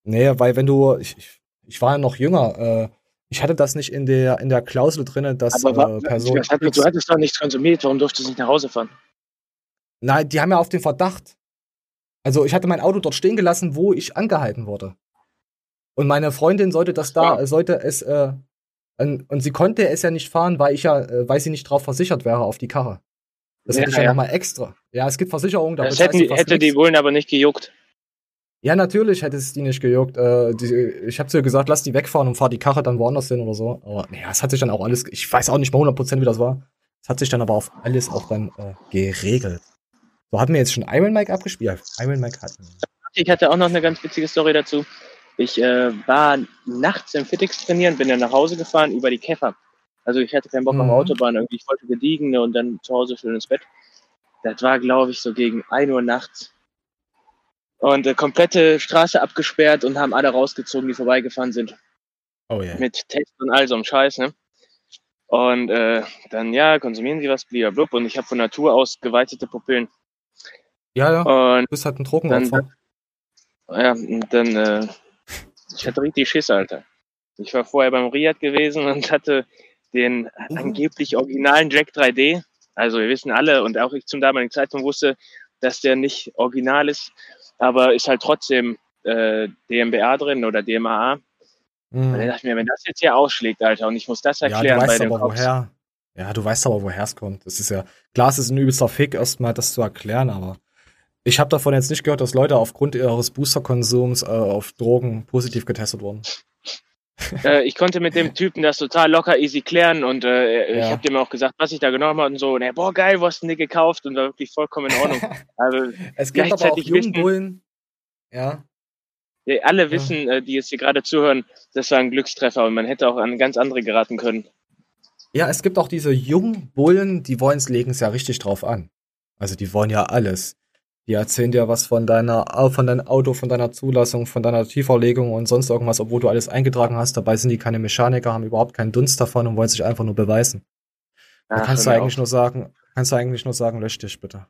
Nee, weil wenn du, ich, ich, ich war ja noch jünger, äh, ich hatte das nicht in der, in der Klausel drin, dass Aber äh, Person. du, hattest, du hattest doch nichts konsumiert, warum durftest du nicht nach Hause fahren? Nein, die haben ja auf den Verdacht. Also ich hatte mein Auto dort stehen gelassen, wo ich angehalten wurde. Und meine Freundin sollte das da, ja. sollte es, äh, und, und, sie konnte es ja nicht fahren, weil ich ja, äh, weil sie nicht drauf versichert wäre auf die Karre. Das ja, hätte ich ja, ja nochmal extra. Ja, es gibt Versicherungen, da das hätten, hätte die Bullen aber nicht gejuckt. Ja, natürlich hätte es die nicht gejuckt. Äh, die, ich habe zu ihr gesagt, lass die wegfahren und fahr die Karre dann woanders hin oder so. Aber ja, es hat sich dann auch alles, ich weiß auch nicht mal 100% wie das war. Es hat sich dann aber auf alles auch dann äh, geregelt. So, hatten wir jetzt schon Iron Mike abgespielt? Iron Mike hatten Ich hatte auch noch eine ganz witzige Story dazu. Ich äh, war nachts im Fitix trainieren, bin dann nach Hause gefahren über die Käfer. Also ich hatte keinen Bock mhm. auf Autobahn, irgendwie ich wollte gediegen und dann zu Hause schön ins Bett. Das war, glaube ich, so gegen 1 Uhr nachts und äh, komplette Straße abgesperrt und haben alle rausgezogen, die vorbeigefahren sind. Oh ja. Yeah. Mit Test und all so einem Scheiß, ne? Und äh, dann, ja, konsumieren sie was, blub. Und ich habe von Natur aus geweitete Pupillen. Ja, ja. Und du bist halt ein Drogenopfer. Ja, und dann, äh, ich hatte richtig Schiss, Alter. Ich war vorher beim Riad gewesen und hatte den uh. angeblich originalen Jack 3D. Also wir wissen alle und auch ich zum damaligen Zeitpunkt wusste, dass der nicht original ist aber ist halt trotzdem äh, DMBA drin oder DMAA. Mhm. Und dann dachte ich mir, wenn das jetzt hier ausschlägt, Alter, und ich muss das erklären ja, du weißt bei aber woher. Ja, du weißt aber, woher es kommt. Das ist ja, klar, es ist ein übelster Fick, erstmal das zu erklären, aber ich habe davon jetzt nicht gehört, dass Leute aufgrund ihres Boosterkonsums äh, auf Drogen positiv getestet wurden. äh, ich konnte mit dem Typen das total locker easy klären und äh, ja. ich habe dem auch gesagt, was ich da genommen habe und so. Und er, boah, geil, wo hast du denn gekauft? Und war wirklich vollkommen in Ordnung. Also, es gibt aber auch Jungbullen. Ja. ja. Alle ja. wissen, äh, die jetzt hier gerade zuhören, das war ein Glückstreffer und man hätte auch an ganz andere geraten können. Ja, es gibt auch diese Jungbullen, die wollen es legen es ja richtig drauf an. Also die wollen ja alles. Die erzählen dir was von deiner, von deinem Auto, von deiner Zulassung, von deiner Tieferlegung und sonst irgendwas, obwohl du alles eingetragen hast. Dabei sind die keine Mechaniker, haben überhaupt keinen Dunst davon und wollen sich einfach nur beweisen. Da kannst du eigentlich nur sagen, kannst du eigentlich nur sagen, lösch dich bitte.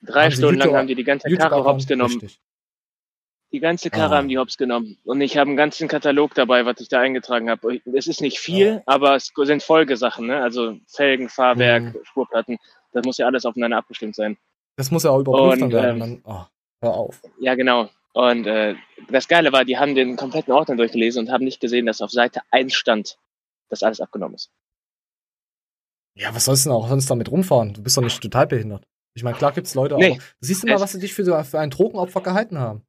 Drei haben Stunden lang haben die die ganze Karre hops genommen. Richtig. Die ganze Karre ah. haben die hops genommen. Und ich habe einen ganzen Katalog dabei, was ich da eingetragen habe. Es ist nicht viel, ah. aber es sind Folgesachen, ne? Also Felgen, Fahrwerk, mhm. Spurplatten. Das muss ja alles aufeinander abgestimmt sein. Das muss ja auch überprüft Und, werden. ähm, Dann, oh, hör auf. Ja, genau. Und äh, das Geile war, die haben den kompletten Ordner durchgelesen und haben nicht gesehen, dass auf Seite 1 stand, dass alles abgenommen ist. Ja, was sollst du denn auch sonst damit rumfahren? Du bist doch nicht total behindert. Ich meine, klar gibt's Leute, Nee. aber du siehst immer, Es- was sie dich für, so- für ein Drogenopfer gehalten haben.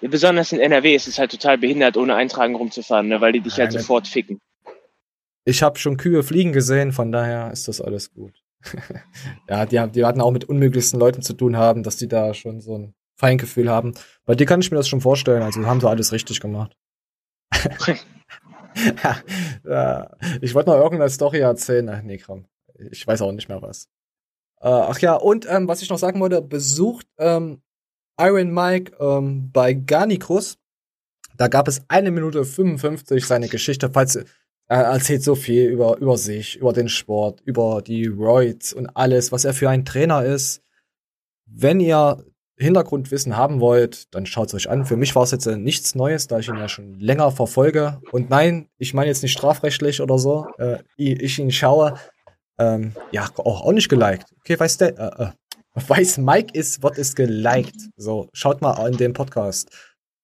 Besonders in NRW ist es halt total behindert, ohne Eintragen rumzufahren, ne, weil die dich halt Nein, sofort ficken. Ich habe schon Kühe fliegen gesehen, von daher ist das alles gut. ja, die, die hatten auch mit unmöglichsten Leuten zu tun haben, dass die da schon so ein Feingefühl haben. Bei dir kann ich mir das schon vorstellen, also haben sie alles richtig gemacht. ja, ich wollte noch irgendeine Story erzählen. Ach nee, komm. Ich weiß auch nicht mehr was. Äh, ach ja, und ähm, was ich noch sagen wollte, besucht ähm, Iron Mike ähm, bei Garnicus. Da gab es eine Minute 55 seine Geschichte, falls er erzählt so viel über, über sich, über den Sport, über die Roids und alles, was er für ein Trainer ist. Wenn ihr Hintergrundwissen haben wollt, dann schaut es euch an. Für mich war es jetzt äh, nichts Neues, da ich ihn ja schon länger verfolge. Und nein, ich meine jetzt nicht strafrechtlich oder so. Äh, ich, ich ihn schaue. Ähm, ja, auch, auch nicht geliked. Okay, weiß der, äh, äh, weiß Mike ist, wird es geliked. So, schaut mal in den Podcast.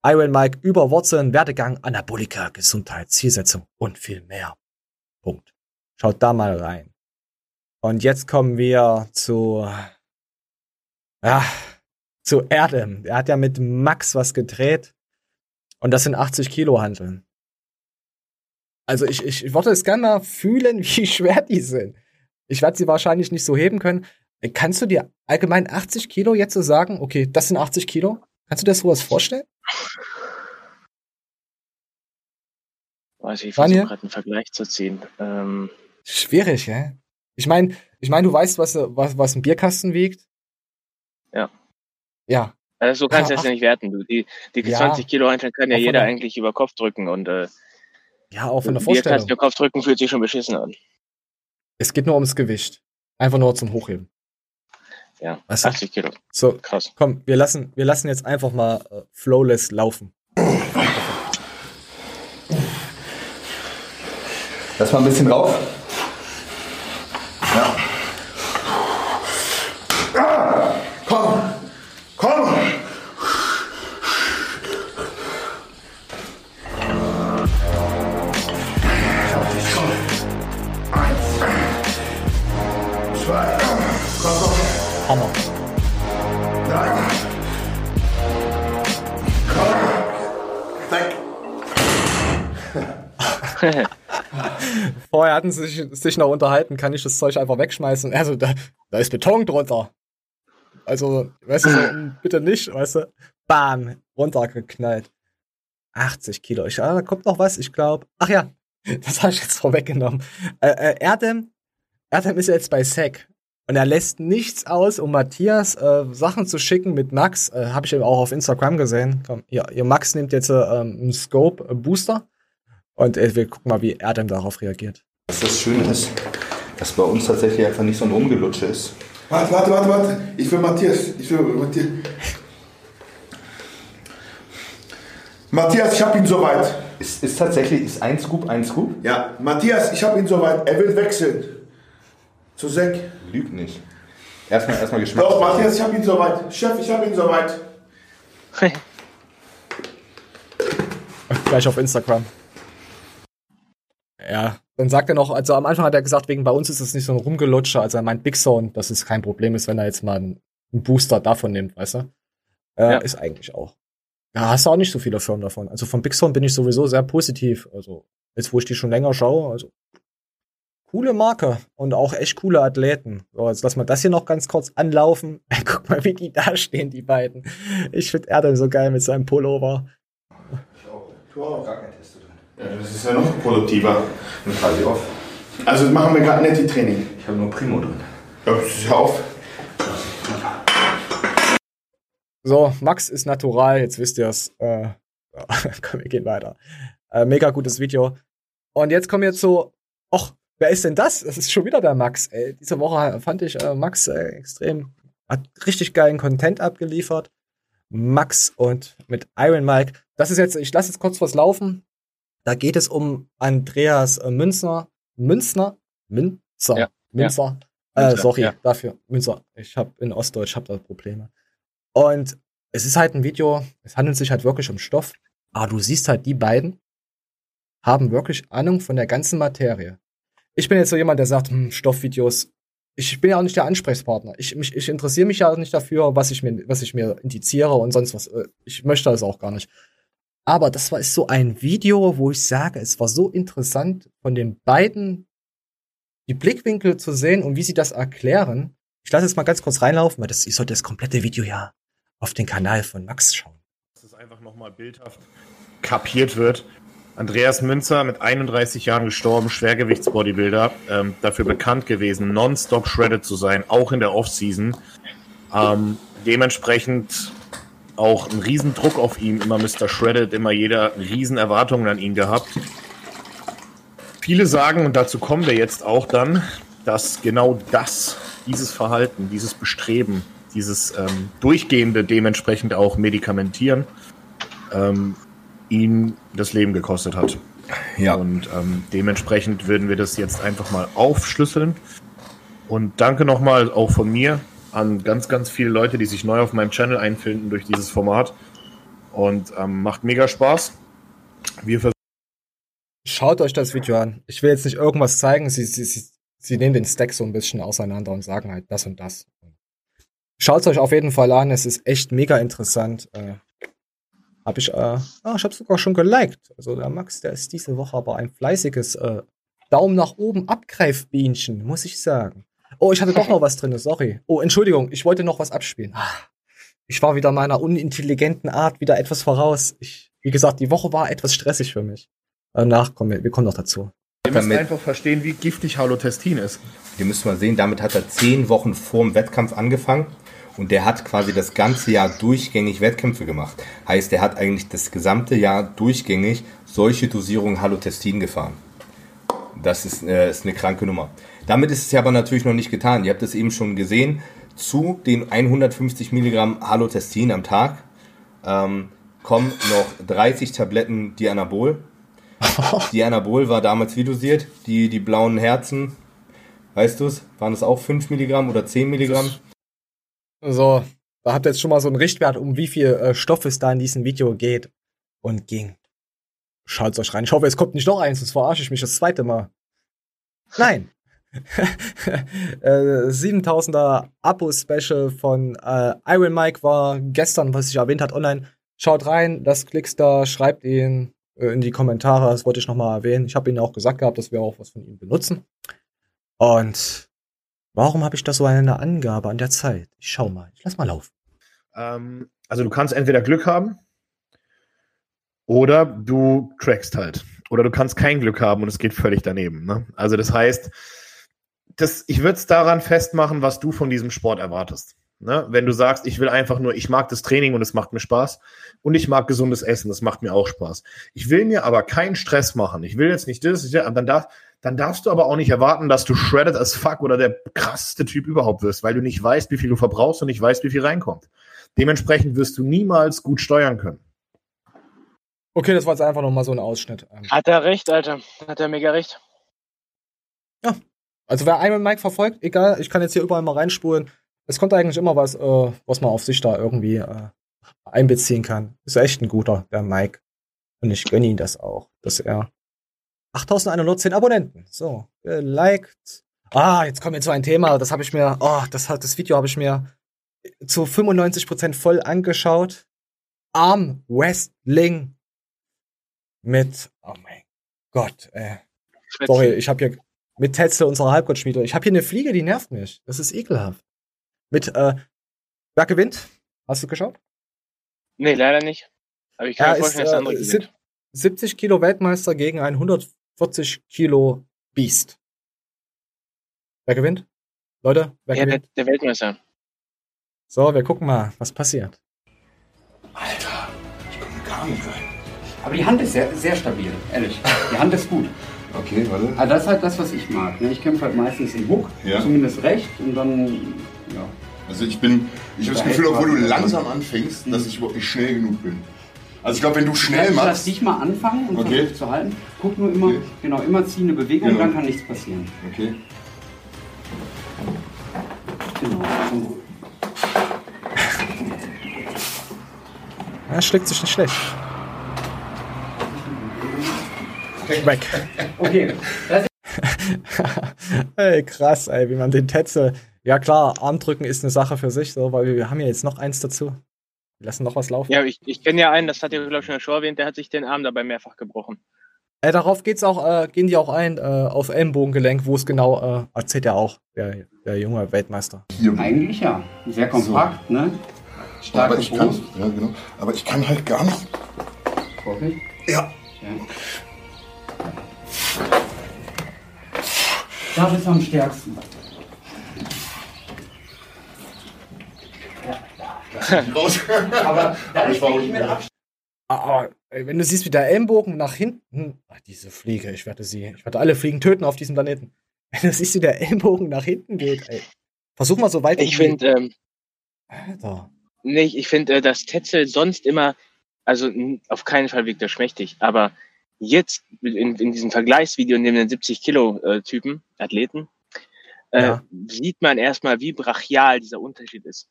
Iron Mike über Wurzeln, Werdegang, Anabolika, Gesundheit, Zielsetzung und viel mehr. Punkt. Schaut da mal rein. Und jetzt kommen wir zu, ja, zu Erdem. Er hat ja mit Max was gedreht. Und das sind 80 Kilo Hanteln. Also ich, ich, ich wollte es gerne mal fühlen, wie schwer die sind. Ich werde sie wahrscheinlich nicht so heben können. Kannst du dir allgemein 80 Kilo jetzt so sagen, okay, das sind 80 Kilo? Kannst du dir sowas vorstellen? Also ich versuche gerade einen Vergleich zu ziehen. Ähm, Schwierig, hä? Ich meine, ich meine, du weißt, was, was, was ein Bierkasten wiegt? Ja. Ja. also so kannst du Ja, das ja nicht werten. Du. Die, die Ja. 20 Kilo Einheit kann ja Auch jeder der- eigentlich über Kopf drücken und äh, Ja, auch von der Bierkasten Vorstellung. über Kopf drücken fühlt sich schon beschissen an. Es geht nur ums Gewicht. Einfach nur zum Hochheben. Ja, Weißt du? 80 Kilo. So, Krass. komm, wir lassen, wir lassen jetzt einfach mal äh, flowless laufen. Lass mal ein bisschen rauf. Vorher hatten sie sich, sich noch unterhalten, kann ich das Zeug einfach wegschmeißen? Also, da, da ist Beton drunter. Also, weißt du, so, bitte nicht, weißt du? Bam, runtergeknallt. 80 Kilo. Ich, ah, da kommt noch was, ich glaube. Ach ja, das habe ich jetzt vorweggenommen. Äh, äh, Erdem, Erdem ist jetzt bei SEC. Und er lässt nichts aus, um Matthias äh, Sachen zu schicken mit Max. Äh, habe ich eben auch auf Instagram gesehen. Komm, ihr, ihr Max nimmt jetzt äh, ähm, einen Scope äh, Booster. Und äh, wir gucken mal, wie Erdem darauf reagiert. Was das Schöne ist, dass bei uns tatsächlich einfach nicht so ein Rumgelutsche ist. Warte, warte, warte, warte. Ich will Matthias. Ich will Matthias. Matthias, ich hab ihn soweit. Ist, ist tatsächlich, ist ein Scoop ein Scoop? Ja, Matthias, ich hab ihn soweit. Er will wechseln. Zu Sek. Lügt nicht. Erstmal, erstmal Geschmack. Doch, Matthias, ich hab ihn soweit. Chef, ich hab ihn soweit. Gleich auf Instagram. Ja, dann sagt er noch, also am Anfang hat er gesagt, wegen bei uns ist es nicht so ein Rumgelutscher, also er meint Big Zone, dass es kein Problem ist, wenn er jetzt mal einen einen Booster davon nimmt, weißt du? Äh, Ja. Ist eigentlich auch. Ja, hast du auch nicht so viele Firmen davon. Also von Big Zone bin ich sowieso sehr positiv. Also, jetzt wo ich die schon länger schaue, also coole Marke und auch echt coole Athleten. So, jetzt lass mal das hier noch ganz kurz anlaufen. Guck mal, wie die da stehen, die beiden. Ich finde Erdem so geil mit seinem Pullover. Du auch. Gar kein Test. Ja, das ist ja noch produktiver. Und quasi auf. Also machen wir gerade Netti-Training. Ich habe nur Primo drin. Ja, hör auf. So, Max ist natural, jetzt wisst ihr es. Äh, ja, komm, wir gehen weiter. Äh, mega gutes Video. Und jetzt kommen wir zu, ach, wer ist denn das? Das ist schon wieder der Max. Ey. Diese Woche fand ich äh, Max äh, extrem, hat richtig geilen Content abgeliefert. Max und mit Iron Mike. Das ist jetzt, ich lasse jetzt kurz was laufen. Da geht es um Andreas äh, Münzner. Münzner? Münzer. Ja, Münzer. Äh, Münster, sorry, ja. dafür. Münster. Ich habe in Ostdeutsch hab da Probleme. Und es ist halt ein Video, es handelt sich halt wirklich um Stoff, aber du siehst halt, die beiden haben wirklich Ahnung von der ganzen Materie. Ich bin jetzt so jemand, der sagt, hm, Stoffvideos, ich bin ja auch nicht der Ansprechpartner. Ich, mich, ich interessiere mich ja auch nicht dafür, was ich mir, was ich mir indiziere und sonst was. Äh, Ich möchte das auch gar nicht. Aber das war so ein Video, wo ich sage, es war so interessant, von den beiden die Blickwinkel zu sehen und wie sie das erklären. Ich lasse jetzt mal ganz kurz reinlaufen, weil das, ich sollte das komplette Video ja auf den Kanal von Max schauen. dass es einfach nochmal bildhaft kapiert wird. Andreas Münzer mit 31 Jahren gestorben, Schwergewichtsbodybuilder, ähm, dafür bekannt gewesen, nonstop shredded zu sein, auch in der Offseason. Ähm, dementsprechend auch ein Riesendruck auf ihm, immer Mr. Shredded, immer jeder riesen Erwartungen an ihn gehabt. Viele sagen, und dazu kommen wir jetzt auch dann, dass genau das, dieses Verhalten, dieses Bestreben, dieses ähm, durchgehende dementsprechend auch Medikamentieren, ähm, ihn das Leben gekostet hat. Ja. Und ähm, dementsprechend würden wir das jetzt einfach mal aufschlüsseln. Und danke nochmal auch von mir an ganz, ganz viele Leute, die sich neu auf meinem Channel einfinden durch dieses Format. Und ähm, macht mega Spaß. Wir versuchen Schaut euch das Video an. Ich will jetzt nicht irgendwas zeigen. Sie, sie, sie, sie nehmen den Stack so ein bisschen auseinander und sagen halt das und das. Schaut es euch auf jeden Fall an. Es ist echt mega interessant. Äh, hab ich, äh, ah, ich habe sogar schon geliked. Also der Max, der ist diese Woche aber ein fleißiges äh, Daumen nach oben Abgreifbienchen, muss ich sagen. Oh, ich hatte doch noch was drin, sorry. Oh, Entschuldigung, ich wollte noch was abspielen. Ah, ich war wieder meiner unintelligenten Art wieder etwas voraus. Ich, wie gesagt, die Woche war etwas stressig für mich. Danach kommen wir, wir kommen noch dazu. Ihr müsst Damit- einfach verstehen, wie giftig Halotestin ist. Ihr müsst mal sehen, damit hat er zehn Wochen vor dem Wettkampf angefangen und der hat quasi das ganze Jahr durchgängig Wettkämpfe gemacht. Heißt, er hat eigentlich das gesamte Jahr durchgängig solche Dosierungen Halotestin gefahren. Das ist, äh, ist eine kranke Nummer. Damit ist es ja aber natürlich noch nicht getan. Ihr habt es eben schon gesehen. Zu den 150 Milligramm Halotestin am Tag ähm, kommen noch 30 Tabletten Dianabol. Dianabol war damals wie dosiert? Die, die blauen Herzen, weißt du es? Waren es auch 5 Milligramm oder 10 Milligramm? So, da habt ihr jetzt schon mal so einen Richtwert, um wie viel äh, Stoff es da in diesem Video geht und ging. Schaut's euch rein. Ich hoffe, es kommt nicht noch eins, sonst verarsche ich mich das zweite Mal. Nein. äh, 7000er Abo-Special von äh, Iron Mike war gestern, was ich erwähnt hat, online. Schaut rein, das klickst da, schreibt ihn äh, in die Kommentare, das wollte ich nochmal erwähnen. Ich habe ihnen auch gesagt gehabt, dass wir auch was von ihm benutzen. Und warum habe ich da so eine Angabe an der Zeit? Ich schau mal, ich lass mal laufen. Ähm, also du kannst entweder Glück haben oder du trackst halt. Oder du kannst kein Glück haben und es geht völlig daneben. Ne? Also das heißt, das, ich würde es daran festmachen, was du von diesem Sport erwartest. Ne? Wenn du sagst, ich will einfach nur, ich mag das Training und es macht mir Spaß und ich mag gesundes Essen, das macht mir auch Spaß. Ich will mir aber keinen Stress machen. Ich will jetzt nicht das, dann, darf, dann darfst du aber auch nicht erwarten, dass du shredded as fuck oder der krasseste Typ überhaupt wirst, weil du nicht weißt, wie viel du verbrauchst und nicht weißt, wie viel reinkommt. Dementsprechend wirst du niemals gut steuern können. Okay, das war jetzt einfach nochmal so ein Ausschnitt. Hat er recht, Alter. Hat er mega recht. Also wer Iron Mike verfolgt, egal, ich kann jetzt hier überall mal reinspulen. Es kommt eigentlich immer was, äh, was man auf sich da irgendwie äh, einbeziehen kann. Ist echt ein guter, der Mike. Und ich gönne ihm das auch, dass er 8110 Abonnenten. So, geliked. Ah, jetzt kommt jetzt so ein Thema, das habe ich mir, oh, das hat das Video habe ich mir zu 95% voll angeschaut. Arm Wrestling mit, oh mein Gott, äh, Sorry, ich habe hier mit Tetzel, unserer Halbgottschmiede. Ich habe hier eine Fliege, die nervt mich. Das ist ekelhaft. Mit, äh, wer gewinnt? Hast du geschaut? Nee, leider nicht. Aber ich kann Er mir ist vorstellen, dass der andere äh, gewinnt. sieb- 70 Kilo Weltmeister gegen ein 140 Kilo Biest. Wer gewinnt? Leute, wer Ja, der, gewinnt? der Weltmeister. So, wir gucken mal, was passiert. Alter, ich komme gar nicht rein. Aber die Hand ist sehr, sehr stabil, ehrlich. Die Hand ist gut. Okay, warte. Aber das ist halt das, was ich mag. Ne? Ich kämpfe halt meistens im Hook, Ja. zumindest recht und dann, ja. Also ich bin, ich habe das Gefühl, obwohl du langsam anfängst, Mhm. dass ich überhaupt nicht schnell genug bin. Also ich glaube, wenn du schnell ich lass machst, dich mal anfangen und Okay. versuch zu halten. Guck nur immer, Okay. genau, immer zieh eine Bewegung, Genau. dann kann nichts passieren. okay. Genau. Er schlägt sich nicht schlecht. Schmeck. Okay, ey, krass, ey, wie man den Tetzel. Ja klar, Armdrücken ist eine Sache für sich, so, weil wir, wir haben ja jetzt noch eins dazu. Wir lassen noch was laufen. Ja, ich, ich kenne ja einen, das hat ja, glaube ich, schon der Show erwähnt, der hat sich den Arm dabei mehrfach gebrochen. Äh, darauf geht's auch, äh, gehen die auch ein, äh, auf Ellenbogengelenk, wo es genau, äh, erzählt er auch, der, der junge Weltmeister. Hier. eigentlich ja. Sehr kompakt, ne? Starke Aber ich kann, ja, genau. Aber ich kann halt gar nicht. Vorsicht. Ja. Ja. Da bist du am stärksten. Aber Ich war unten, mit ja. Abstand. Ah, ey, wenn du siehst, wie der Ellenbogen nach hinten. Ach, diese Fliege, ich werde sie. Ich werde alle Fliegen töten auf diesem Planeten. Wenn du siehst, wie der Ellenbogen nach hinten geht, ey. Versuch mal so weit Ich finde, ähm, Alter. nee, ich finde, äh, dass Tetzel sonst immer, also auf keinen Fall wirkt er schmächtig, aber jetzt in, in diesem Vergleichsvideo neben den 70 Kilo äh, Typen, Athleten, äh, Ja. sieht man erstmal, wie brachial dieser Unterschied ist.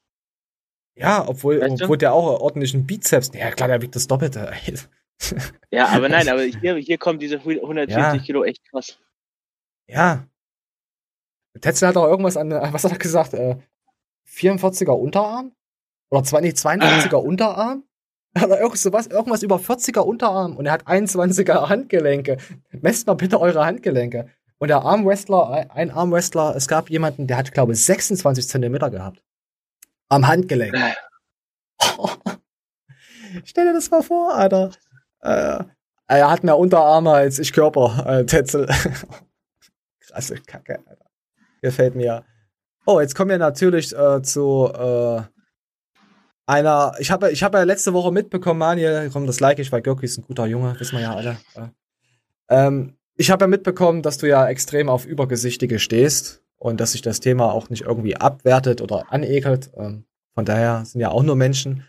Ja, obwohl, Weißt du? obwohl der auch ordentlichen Bizeps. Ja, klar, der wiegt das Doppelte. Ja, aber nein, aber hier, hier kommen diese 140 Ja. Kilo echt krass. Ja. Tetzel hat auch irgendwas an, äh, was hat er gesagt? Äh, 44er Unterarm? Oder 20, 52er Unterarm? Oder irgend sowas, irgendwas über 40er Unterarm und er hat 21er Handgelenke. Messt mal bitte eure Handgelenke. Und der Armwrestler, ein Armwrestler, es gab jemanden, der hat, glaube ich, 26 Zentimeter gehabt. Am Handgelenk. Stell dir das mal vor, Alter. Äh, er hat mehr Unterarme als ich Körper, äh, Tetzel. Krasse Kacke, Alter. Gefällt mir. Oh, jetzt kommen wir natürlich äh, zu äh, einer. Ich habe ich hab ja letzte Woche mitbekommen, Manuel, komm, das like ich, weil Görki ist ein guter Junge, wissen wir ja alle. Äh, ähm, ich habe ja mitbekommen, dass du ja extrem auf Übergesichtige stehst und dass sich das Thema auch nicht irgendwie abwertet oder anekelt. Ähm, von daher sind ja auch nur Menschen.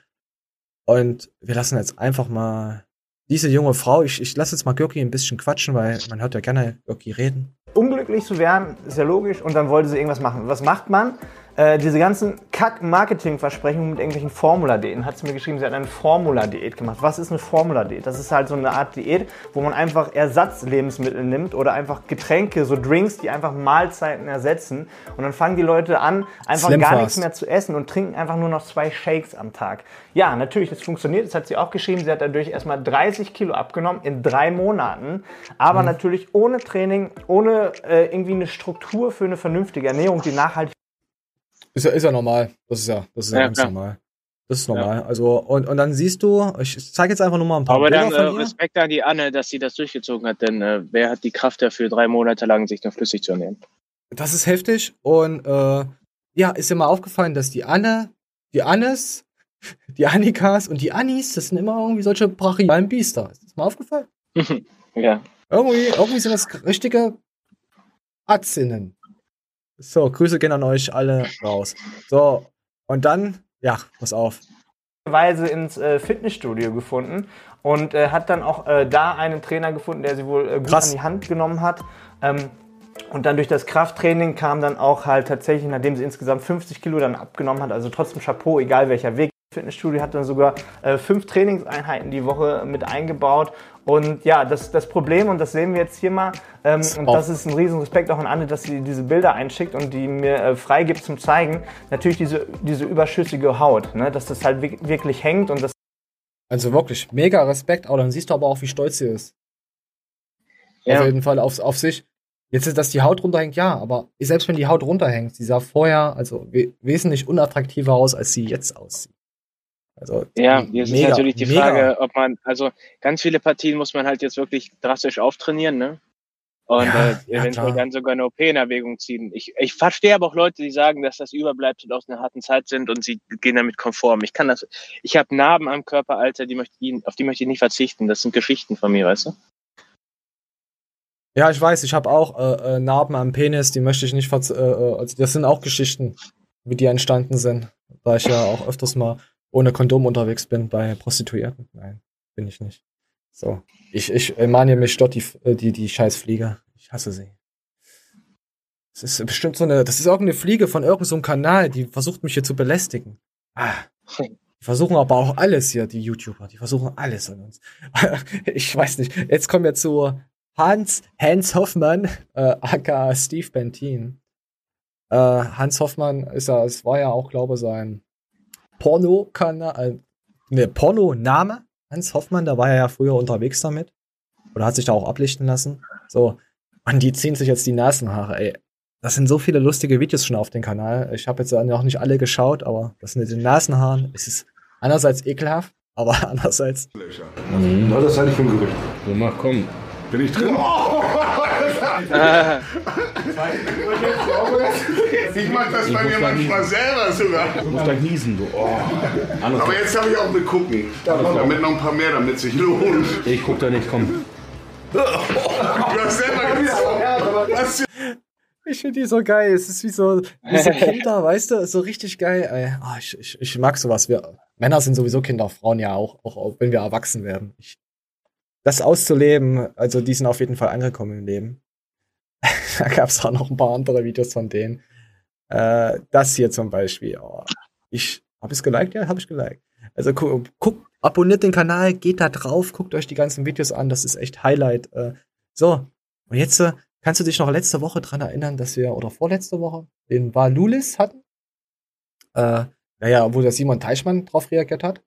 Und wir lassen jetzt einfach mal diese junge Frau, ich, ich lasse jetzt mal Görki ein bisschen quatschen, weil man hört ja gerne Görki reden. unglücklich zu werden, ist ja logisch, und dann wollte sie irgendwas machen. Was macht man? Äh, diese ganzen Kack-Marketing-Versprechungen mit irgendwelchen Formula-Diäten. Hat sie mir geschrieben, sie hat eine Formula-Diät gemacht. Was ist eine Formula-Diät? Das ist halt so eine Art Diät, wo man einfach Ersatzlebensmittel nimmt oder einfach Getränke, so Drinks, die einfach Mahlzeiten ersetzen. Und dann fangen die Leute an, einfach Slim gar Fast. nichts mehr zu essen und trinken einfach nur noch zwei Shakes am Tag. Ja, natürlich, das funktioniert. Das hat sie auch geschrieben. Sie hat dadurch erstmal 30 Kilo abgenommen in drei Monaten. Aber natürlich ohne Training, ohne äh, irgendwie eine Struktur für eine vernünftige Ernährung, die nachhaltig Ist ja, ist ja normal. Das ist ja, das ist ja, Ja, ganz klar. normal. Das ist normal. Also, und, und dann siehst du, ich zeige jetzt einfach nur mal ein paar Aber Bilder dann äh. Respekt an die Anne, dass sie das durchgezogen hat, denn äh, wer hat die Kraft dafür, drei Monate lang sich nur flüssig zu ernähren? Das ist heftig. Und äh, ja, ist mal aufgefallen, dass die Anne, die Annes, die Annikas und die Annis, das sind immer irgendwie solche brachialen Biester. Ist das mal aufgefallen? ja. Irgendwie, irgendwie sind das richtige Atzinnen. So, Grüße gehen an euch alle raus. So, und dann, ja, pass auf. Weise ins äh, Fitnessstudio gefunden und äh, hat dann auch äh, da einen Trainer gefunden, der sie wohl äh, gut Krass. an die Hand genommen hat. Ähm, und dann durch das Krafttraining kam dann auch halt tatsächlich, nachdem sie insgesamt 50 Kilo dann abgenommen hat, also trotzdem Chapeau, egal welcher Weg. Fitnessstudio hat dann sogar äh, fünf Trainingseinheiten die Woche mit eingebaut. Und ja, das, das Problem, und das sehen wir jetzt hier mal, ähm, und das ist ein riesen Respekt auch an Anne, dass sie diese Bilder einschickt und die mir äh, freigibt zum Zeigen, natürlich diese, diese überschüssige Haut, ne? dass das halt wi- wirklich hängt und das Also wirklich, mega Respekt. Aber dann siehst du aber auch, wie stolz sie ist. Auf Ja. jeden Fall auf, auf sich. Jetzt ist, dass die Haut runterhängt, ja, aber selbst wenn die Haut runterhängt, sie sah vorher also we wesentlich unattraktiver aus, als sie jetzt aussieht. Also Ja, jetzt ist natürlich die mega. Frage, ob man, also ganz viele Partien muss man halt jetzt wirklich drastisch auftrainieren, ne? Und Ja, äh, ja, eventuell dann sogar eine OP in Erwägung ziehen. Ich, ich verstehe aber auch Leute, die sagen, dass das Überbleibsel aus einer harten Zeit sind und sie gehen damit konform. Ich kann das, ich habe Narben am Körper, Alter, die möchte ich, auf die möchte ich nicht verzichten. Das sind Geschichten von mir, weißt du? Ja, ich weiß, ich habe auch äh, äh, Narben am Penis, die möchte ich nicht verz äh, äh, also das sind auch Geschichten, wie die entstanden sind. Da ich ja auch öfters mal ohne Kondom unterwegs bin bei Prostituierten. Nein, bin ich nicht. So. Ich, ich mahne mich dort die, äh, die, die scheiß Fliege. Ich hasse sie. Das ist bestimmt so eine, das ist irgendeine Fliege von irgendeinem so Kanal, die versucht mich hier zu belästigen. Ah. Die versuchen aber auch alles hier, die YouTuber. Die versuchen alles an uns. ich weiß nicht. Jetzt kommen wir zu Hans, Hans Hoffmann, äh, aka Steve Bentin. Äh, Hans Hoffmann ist ja, es war ja auch, glaube ich, sein Porno-Kanal, äh, ne, Porno-Name. Hans Hoffmann, da war er ja früher unterwegs damit. Oder hat sich da auch ablichten lassen. So. Und die ziehen sich jetzt die Nasenhaare, ey. Das sind so viele lustige Videos schon auf dem Kanal. Ich habe jetzt noch nicht alle geschaut, aber das mit den Nasenhaaren, es ist einerseits ekelhaft, aber andererseits. Mhm. Was das halte ich für ein Gerücht. So, mach, komm. Bin ich drin? Ich mach das bei mir manchmal selber sogar. Du musst gleich niesen, du. Oh. Aber jetzt habe ich auch eine gucken. Damit noch ein paar mehr, damit sich lohnt. Ich guck da nicht, komm. Du hast selber gezogen. Ich finde die so geil. Es ist wie so, wie so Kinder, weißt du? So richtig geil. Ey. Oh, ich, ich, ich mag sowas. Wir, Männer sind sowieso Kinder, Frauen ja auch, auch, auch wenn wir erwachsen werden. Ich, das auszuleben, also die sind auf jeden Fall angekommen im Leben. da gab es auch noch ein paar andere Videos von denen. Äh, das hier zum Beispiel. Oh, ich habe es geliked, ja, habe ich geliked. Also gu guckt, abonniert den Kanal, geht da drauf, guckt euch die ganzen Videos an, das ist echt Highlight. Äh, so, und jetzt äh, kannst du dich noch letzte Woche dran erinnern, dass wir, oder vorletzte Woche, den Valulis hatten? Äh, naja, wo der Simon Teichmann drauf reagiert hat.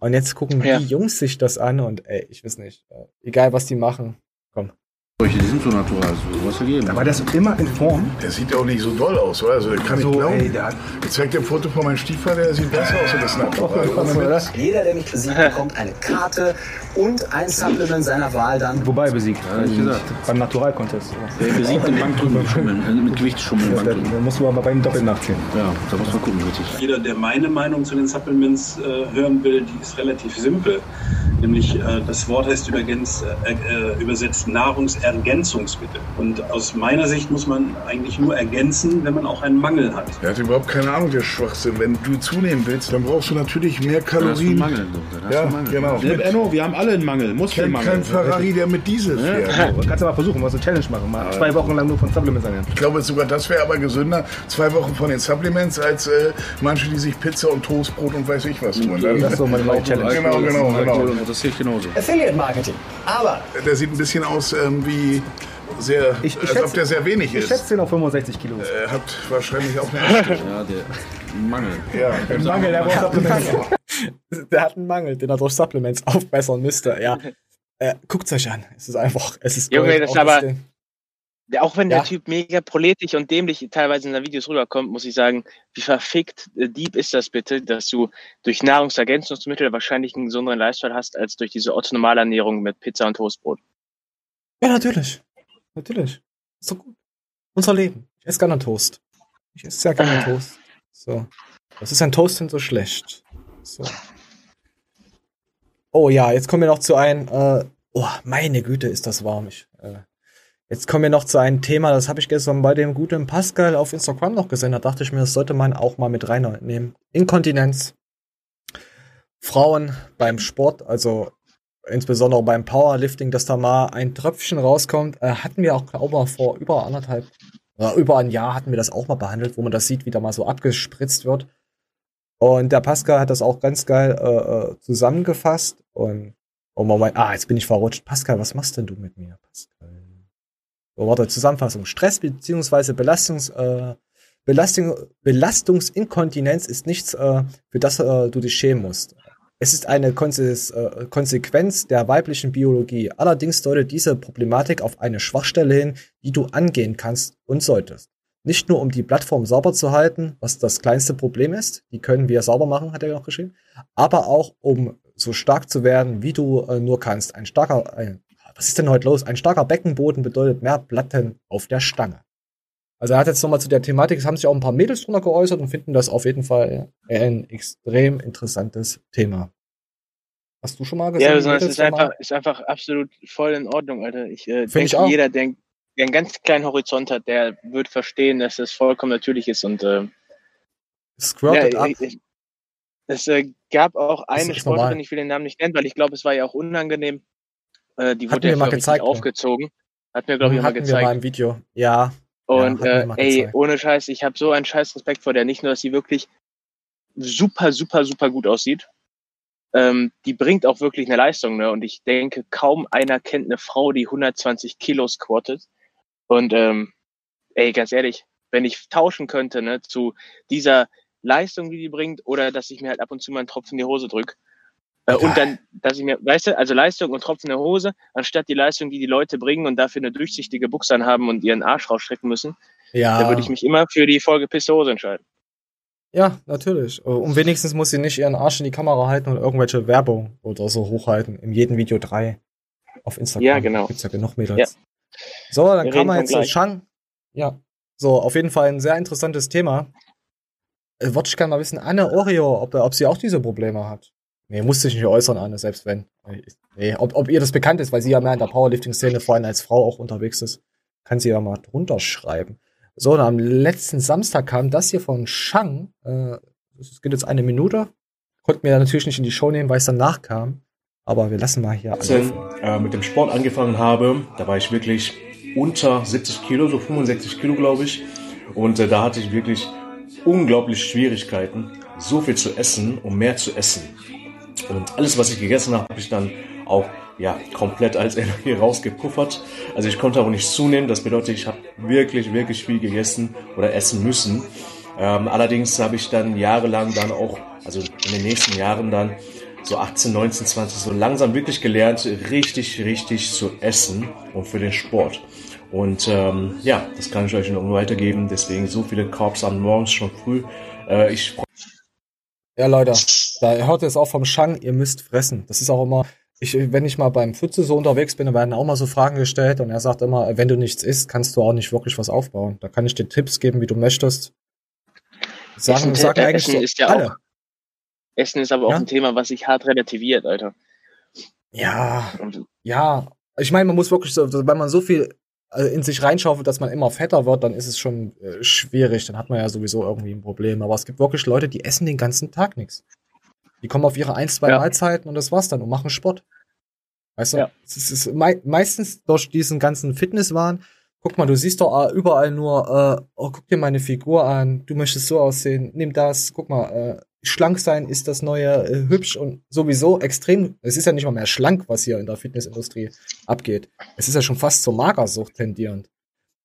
Und jetzt gucken Ja. die Jungs sich das an und ey, ich weiß nicht, äh, egal was die machen, komm. Die sind so natural, so was gegeben. Aber der ist immer in Form. Der sieht auch nicht so doll aus, oder? Also, der kann So, ich glauben. ey, der Ich zeig dir ein Foto von meinem Stiefvater, der sieht besser aus als das Jeder, der mich besiegt, bekommt eine Karte und ein Supplement seiner Wahl dann. Wobei besiegt. Ja, ich gesagt. Beim Natural-Contest. Der besiegt den Bankdrücken schummeln, äh, mit Gewicht schummeln, Da, musst du aber beim Doppel nachziehen. Ja, da muss man gucken, richtig. Jeder, der meine Meinung zu den Supplements äh, hören will, die ist relativ simpel. Nämlich äh, das Wort heißt übrigens, äh, äh, übersetzt Nahrungsergänzungsmittel. Und aus meiner Sicht muss man eigentlich nur ergänzen, wenn man auch einen Mangel hat. Der hat überhaupt keine Ahnung, der Schwachsinn. Wenn du zunehmen willst, dann brauchst du natürlich mehr Da hast du einen Kalorien. Mangel, du. Da hast du Ja, einen Mangel. genau. Ne, Enno, wir haben alle einen Mangel, Kein, Muskelmangel. kein Ferrari, der mit Diesel fährt. Du kannst ja mal versuchen, so eine Challenge machen. Mal zwei Wochen lang nur von Supplements ernähren. Ich glaube sogar, das wäre aber gesünder, zwei Wochen von den Supplements, als äh, manche, die sich Pizza und Toastbrot und weiß ich was. Dann, Das ist so meine neue Challenge. Genau, genau, genau. das sehe ich genauso. Affiliate Marketing. Aber Der sieht ein bisschen aus ähm, wie sehr, Ich- ich als schätze- ob der sehr wenig Ich ist. schätze den auf 65 Kilo. Er hat wahrscheinlich auch eine. Ja, der Mangel. Ja, Mangel, der braucht Supplements. Der hat einen Mangel, den er durch Supplements aufbessern müsste, ja. Äh, guckt's euch an. Es ist einfach, es ist Junge, Gold, das auch ist aber-. Ja, auch wenn Ja. der Typ mega proletisch und dämlich teilweise in den Videos rüberkommt, muss ich sagen, wie verfickt äh, deep ist das bitte, dass du durch Nahrungsergänzungsmittel wahrscheinlich einen gesünderen Lifestyle hast, als durch diese Otto-Normalernährung mit Pizza und Toastbrot. Ja, natürlich. Natürlich. Doch gut. Unser Leben. Ich esse gerne Toast. Ich esse sehr gerne Toast. So. Was ist ein Toast denn so schlecht? So. Oh ja, jetzt kommen wir noch zu einem, äh, oh, meine Güte, ist das warm. Ich, äh, jetzt kommen wir noch zu einem Thema, das habe ich gestern bei dem guten Pascal auf Instagram noch gesehen. Da dachte ich mir, das sollte man auch mal mit reinnehmen. Inkontinenz. Frauen beim Sport, also insbesondere beim Powerlifting, dass da mal ein Tröpfchen rauskommt, äh, hatten wir auch, glaube ich, vor über anderthalb, oder über ein Jahr hatten wir das auch mal behandelt, wo man das sieht, wie da mal so abgespritzt wird. Und der Pascal hat das auch ganz geil äh, äh, zusammengefasst und oh Moment, ah, jetzt bin ich verrutscht. Pascal, was machst denn du mit mir, Pascal? So, warte, Zusammenfassung. Stress beziehungsweise Belastungs, äh, Belastung, Belastungsinkontinenz ist nichts, äh, für das äh, du dich schämen musst. Es ist eine äh, Konsequenz der weiblichen Biologie. Allerdings deutet diese Problematik auf eine Schwachstelle hin, die du angehen kannst und solltest. Nicht nur um die Plattform sauber zu halten, was das kleinste Problem ist, die können wir sauber machen, hat er noch geschrieben, aber auch um so stark zu werden, wie du äh, nur kannst. Ein starker, ein, was ist denn heute los? Ein starker Beckenboden bedeutet mehr Platten auf der Stange. Also er hat jetzt nochmal zu der Thematik, es haben sich auch ein paar Mädels drunter geäußert und finden das auf jeden Fall ein extrem interessantes Thema. Hast du schon mal gesehen? Ja, sondern es Mädels ist einfach, ist einfach absolut voll in Ordnung, Alter. Ich äh, ich denke, auch. jeder, der, der einen ganz kleinen Horizont hat, der wird verstehen, dass das vollkommen natürlich ist und äh, Squirted ja, ich- ich- es äh, gab auch eine ist normal. Sportlerin, ich will den Namen nicht nennen, weil ich glaube, es war ja auch unangenehm. Äh, die Hatten wurde ja mal gezeigt, ja. aufgezogen. Hat mir, glaube ich, auch mal Hatten wir mal gezeigt. im Video. Ja. Und mir äh, ey, gezeigt. ohne Scheiß, ich habe so einen Scheiß Respekt vor der. Nicht nur, dass sie wirklich super, super, super gut aussieht. Ähm, die bringt auch wirklich eine Leistung, ne? Und ich denke, kaum einer kennt eine Frau, die 120 Kilo squattet. Und ähm, ey, ganz ehrlich, wenn ich tauschen könnte, ne, zu dieser Leistung, die die bringt, oder dass ich mir halt ab und zu mal einen Tropfen in die Hose drück. Äh, und dann, dass ich mir, weißt du, also Leistung und Tropfen in der Hose, anstatt die Leistung, die die Leute bringen und dafür eine durchsichtige Buchse anhaben und ihren Arsch rausstrecken müssen, Ja. da würde ich mich immer für die vollgepisste Hose entscheiden. Ja, natürlich. Und wenigstens muss sie nicht ihren Arsch in die Kamera halten und irgendwelche Werbung oder so hochhalten. In jedem Video drei auf Instagram. Ja, genau. Gibt's ja genug Mädels. Ja. So, dann Wir reden man jetzt zu. Shang. Ja. So, auf jeden Fall ein sehr interessantes Thema. Äh, ich gerne mal wissen, Anne Oreo, ob, ob sie auch diese Probleme hat. Nee, musste ich nicht äußern, Anne, selbst wenn. Nee, ob, ob ihr das bekannt ist, weil sie ja mehr in der Powerlifting-Szene vor allem als Frau auch unterwegs ist, kann sie ja mal drunter schreiben. So, und am letzten Samstag kam das hier von Shang. Äh, es geht jetzt eine Minute. Konnten wir natürlich nicht in die Show nehmen, weil es danach kam. Aber wir lassen mal hier. 18 äh, mit dem Sport angefangen habe, da war ich wirklich unter 70 Kilo, so 65 Kilo glaube ich. Und äh, da hatte ich wirklich unglaublich Schwierigkeiten, so viel zu essen, um mehr zu essen. Und alles, was ich gegessen habe, habe ich dann auch ja, komplett als Energie rausgepuffert. Also ich konnte auch nicht zunehmen. Das bedeutet, ich habe wirklich, wirklich viel gegessen oder essen müssen. Ähm, allerdings habe ich dann jahrelang dann auch, also in den nächsten Jahren dann so 18, 19, 20 so langsam wirklich gelernt, richtig, richtig zu essen und für den Sport. Und ähm, ja, das kann ich euch noch weitergeben. Deswegen so viele Carbs am Morgens schon früh. Äh, ich Ja, Leute, da hört ihr es auch vom Shang, ihr müsst fressen. Das ist auch immer, ich, wenn ich mal beim Pfütze so unterwegs bin, da werden auch mal so Fragen gestellt und er sagt immer, wenn du nichts isst, kannst du auch nicht wirklich was aufbauen. Da kann ich dir Tipps geben, wie du möchtest. Sagen, Essen, sagen äh, eigentlich Essen so ist ja alle. auch. Essen ist aber auch Ja? ein Thema, was sich hart relativiert, Alter. Ja, ja. Ich meine, man muss wirklich so, wenn man so viel äh, in sich reinschaufelt, dass man immer fetter wird, dann ist es schon äh, schwierig. Dann hat man ja sowieso irgendwie ein Problem. Aber es gibt wirklich Leute, die essen den ganzen Tag nichts. Die kommen auf ihre ein, zwei Ja. Mahlzeiten und das war's dann und machen Sport. Weißt du? Ja. Es ist, es ist mei meistens durch diesen ganzen Fitnesswahn. Guck mal, du siehst doch äh, überall nur, äh, oh, guck dir meine Figur an, du möchtest so aussehen, nimm das, guck mal, äh, schlank sein ist das neue äh, hübsch und sowieso extrem. Es ist ja nicht mal mehr schlank, was hier in der Fitnessindustrie abgeht. Es ist ja schon fast zur Magersucht tendierend.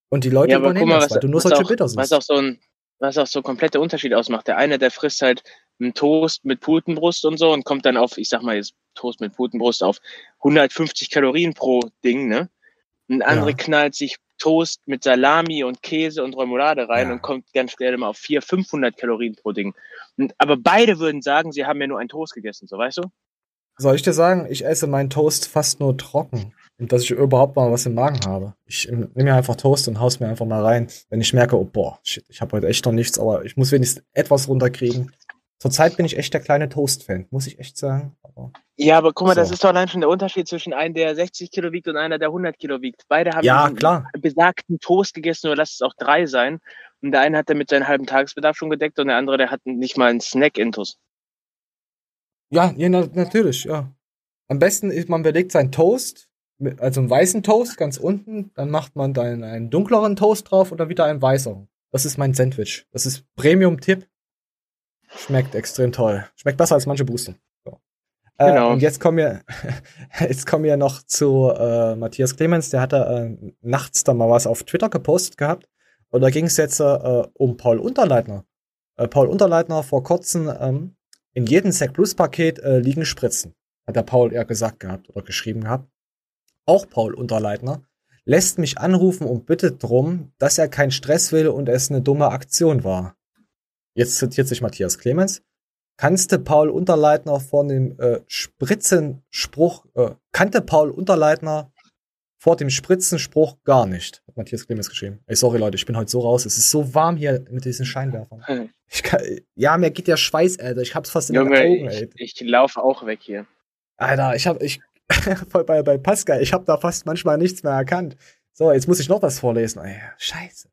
Und die Leute ja, aber übernehmen guck mal, das, was, weil du nur solche auch, Bitter sind. was auch so ein, was auch so komplette Unterschied ausmacht. Der eine, der frisst halt einen Toast mit Putenbrust und so und kommt dann auf, ich sag mal jetzt Toast mit Putenbrust auf 150 Kalorien pro Ding, ne? Ein andere Ja. knallt sich Toast mit Salami und Käse und Remoulade rein Ja. und kommt ganz schnell mal auf 400, 500 Kalorien pro Ding. Aber beide würden sagen, sie haben ja nur einen Toast gegessen, so weißt du? Soll ich dir sagen, ich esse meinen Toast fast nur trocken. Und dass ich überhaupt mal was im Magen habe. Ich nehme mir einfach Toast und haus mir einfach mal rein. Wenn ich merke, oh boah, shit, ich habe heute echt noch nichts, aber ich muss wenigstens etwas runterkriegen. Zurzeit bin ich echt der kleine Toast-Fan, muss ich echt sagen. Aber Ja, aber guck mal, das So. ist doch allein schon der Unterschied zwischen einem, der 60 Kilo wiegt und einer, der 100 Kilo wiegt. Beide haben Ja, klar. besagten Toast gegessen, oder lass es auch drei sein. Und der eine hat damit seinen halben Tagesbedarf schon gedeckt und der andere, der hat nicht mal einen Snack-Intus. ja, ja na, natürlich, ja. Am besten ist, man belegt seinen Toast, also einen weißen Toast ganz unten, dann macht man dann einen dunkleren Toast drauf und dann wieder einen weißeren. Das ist mein Sandwich. Das ist Premium-Tipp. Schmeckt extrem toll. Schmeckt besser als manche Booster. So. Äh, Genau. und jetzt kommen wir, jetzt kommen wir noch zu äh, Matthias Clemens. Der hatte äh, nachts da mal was auf Twitter gepostet gehabt. Und da ging es jetzt äh, um Paul Unterleitner. Äh, Paul Unterleitner vor kurzem ähm, in jedem Sec Plus Paket äh, liegen Spritzen. Hat der Paul eher gesagt gehabt oder geschrieben gehabt. Auch Paul Unterleitner lässt mich anrufen und bittet drum, dass er keinen Stress will und es eine dumme Aktion war. Jetzt zitiert sich Matthias Clemens. Kannte Paul Unterleitner vor dem äh, Spritzenspruch, äh, kannte Paul Unterleitner vor dem Spritzenspruch gar nicht, hat Matthias Clemens geschrieben. Ey, sorry Leute, ich bin heute so raus. Es ist so warm hier mit diesen Scheinwerfern. Ich kann, ja, mir geht der Schweiß, Alter. Ich hab's fast in den Junge, Augen, ey. ich, ich laufe auch weg hier. Alter, ich hab, ich, voll bei, bei Pascal, ich hab da fast manchmal nichts mehr erkannt. So, jetzt muss ich noch was vorlesen. Ey, scheiße.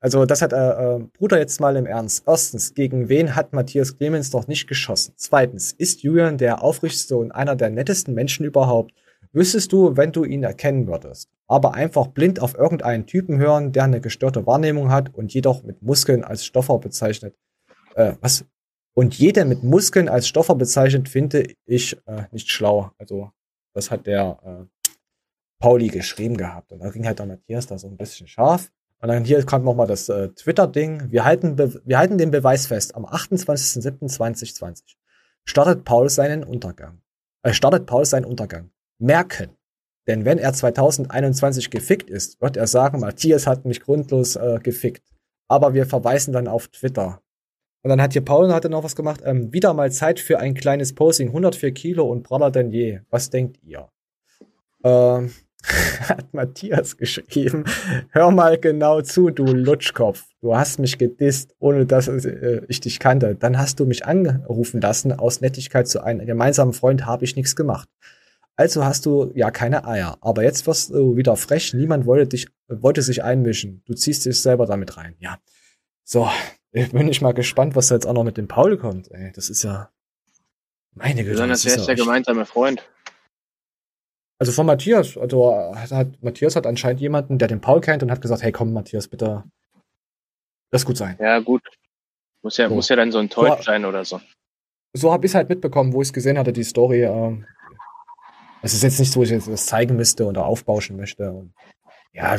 Also, das hat, äh, äh, Bruder, jetzt mal im Ernst. Erstens, gegen wen hat Matthias Clemens doch nicht geschossen? Zweitens, ist Julian der aufrichtigste und einer der nettesten Menschen überhaupt? Wüsstest du, wenn du ihn erkennen würdest. Aber einfach blind auf irgendeinen Typen hören, der eine gestörte Wahrnehmung hat und jedoch mit Muskeln als Stoffer bezeichnet. Äh, was? Und jeder mit Muskeln als Stoffer bezeichnet, finde ich äh, nicht schlau. Also, das hat der äh, Pauli geschrieben gehabt. Und da ging halt der Matthias da so ein bisschen scharf. Und dann hier kam nochmal das äh, Twitter-Ding. Wir halten, wir halten den Beweis fest. Am 28.07.2020 startet Paul seinen Untergang. Äh, startet Paul seinen Untergang. Merken. Denn wenn er 2021 gefickt ist, wird er sagen, Matthias hat mich grundlos äh, gefickt. Aber wir verweisen dann auf Twitter. Und dann hat hier Paul hat noch was gemacht. Ähm, wieder mal Zeit für ein kleines Posing. 104 Kilo und praller denn je. Was denkt ihr? Ähm, hat Matthias geschrieben. Hör mal genau zu, du Lutschkopf. Du hast mich gedisst, ohne dass äh, ich dich kannte. Dann hast du mich angerufen lassen. Aus Nettigkeit zu einem gemeinsamen Freund habe ich nichts gemacht. Also hast du ja keine Eier. Aber jetzt wirst du wieder frech. Niemand wollte dich, wollte sich einmischen. Du ziehst dich selber damit rein. Ja. So. Ich bin ich mal gespannt, was da jetzt auch noch mit dem Paul kommt. Ey, das ist ja. Meine Güte. Besonders ist ja der gemeinsame Freund? Also von Matthias, also hat, hat, Matthias hat anscheinend jemanden, der den Paul kennt und hat gesagt, hey komm Matthias, bitte. Das gut sein. Ja, gut. Muss ja, So. muss ja dann so ein Teufel So. sein oder so. So habe ich es halt mitbekommen, wo ich es gesehen hatte, die Story. Ähm, es ist jetzt nicht so, wo ich jetzt das zeigen müsste oder aufbauschen möchte. Und ja,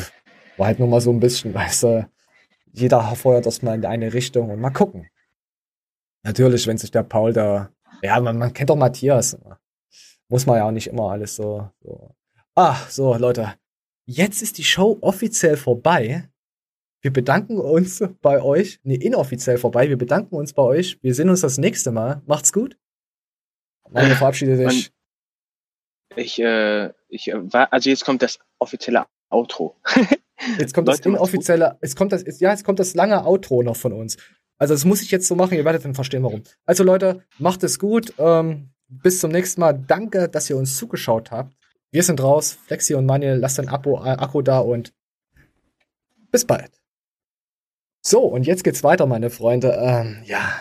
war halt nur mal so ein bisschen, weißt du, jeder feuert das mal in eine Richtung und mal gucken. Natürlich, wenn sich der Paul da, ja, man, man kennt doch Matthias. Muss man ja auch nicht immer alles so, so. Ah, so, Leute. Jetzt ist die Show offiziell vorbei. Wir bedanken uns bei euch. Nee, inoffiziell vorbei. Wir bedanken uns bei euch. Wir sehen uns das nächste Mal. Macht's gut. Mario verabschiede dich. Ich, äh, ich äh, war, also jetzt kommt das offizielle Outro. Jetzt kommt das inoffizielle, es kommt das, ja, es kommt das lange Outro noch von uns. Also das muss ich jetzt so machen, ihr werdet dann verstehen, warum. Also Leute, macht es gut. Ähm, bis zum nächsten Mal. Danke, dass ihr uns zugeschaut habt. Wir sind raus. Flexi und Manuel, lasst ein Abo, äh, Akku da und bis bald. So, und jetzt geht's weiter, meine Freunde. Ähm, ja,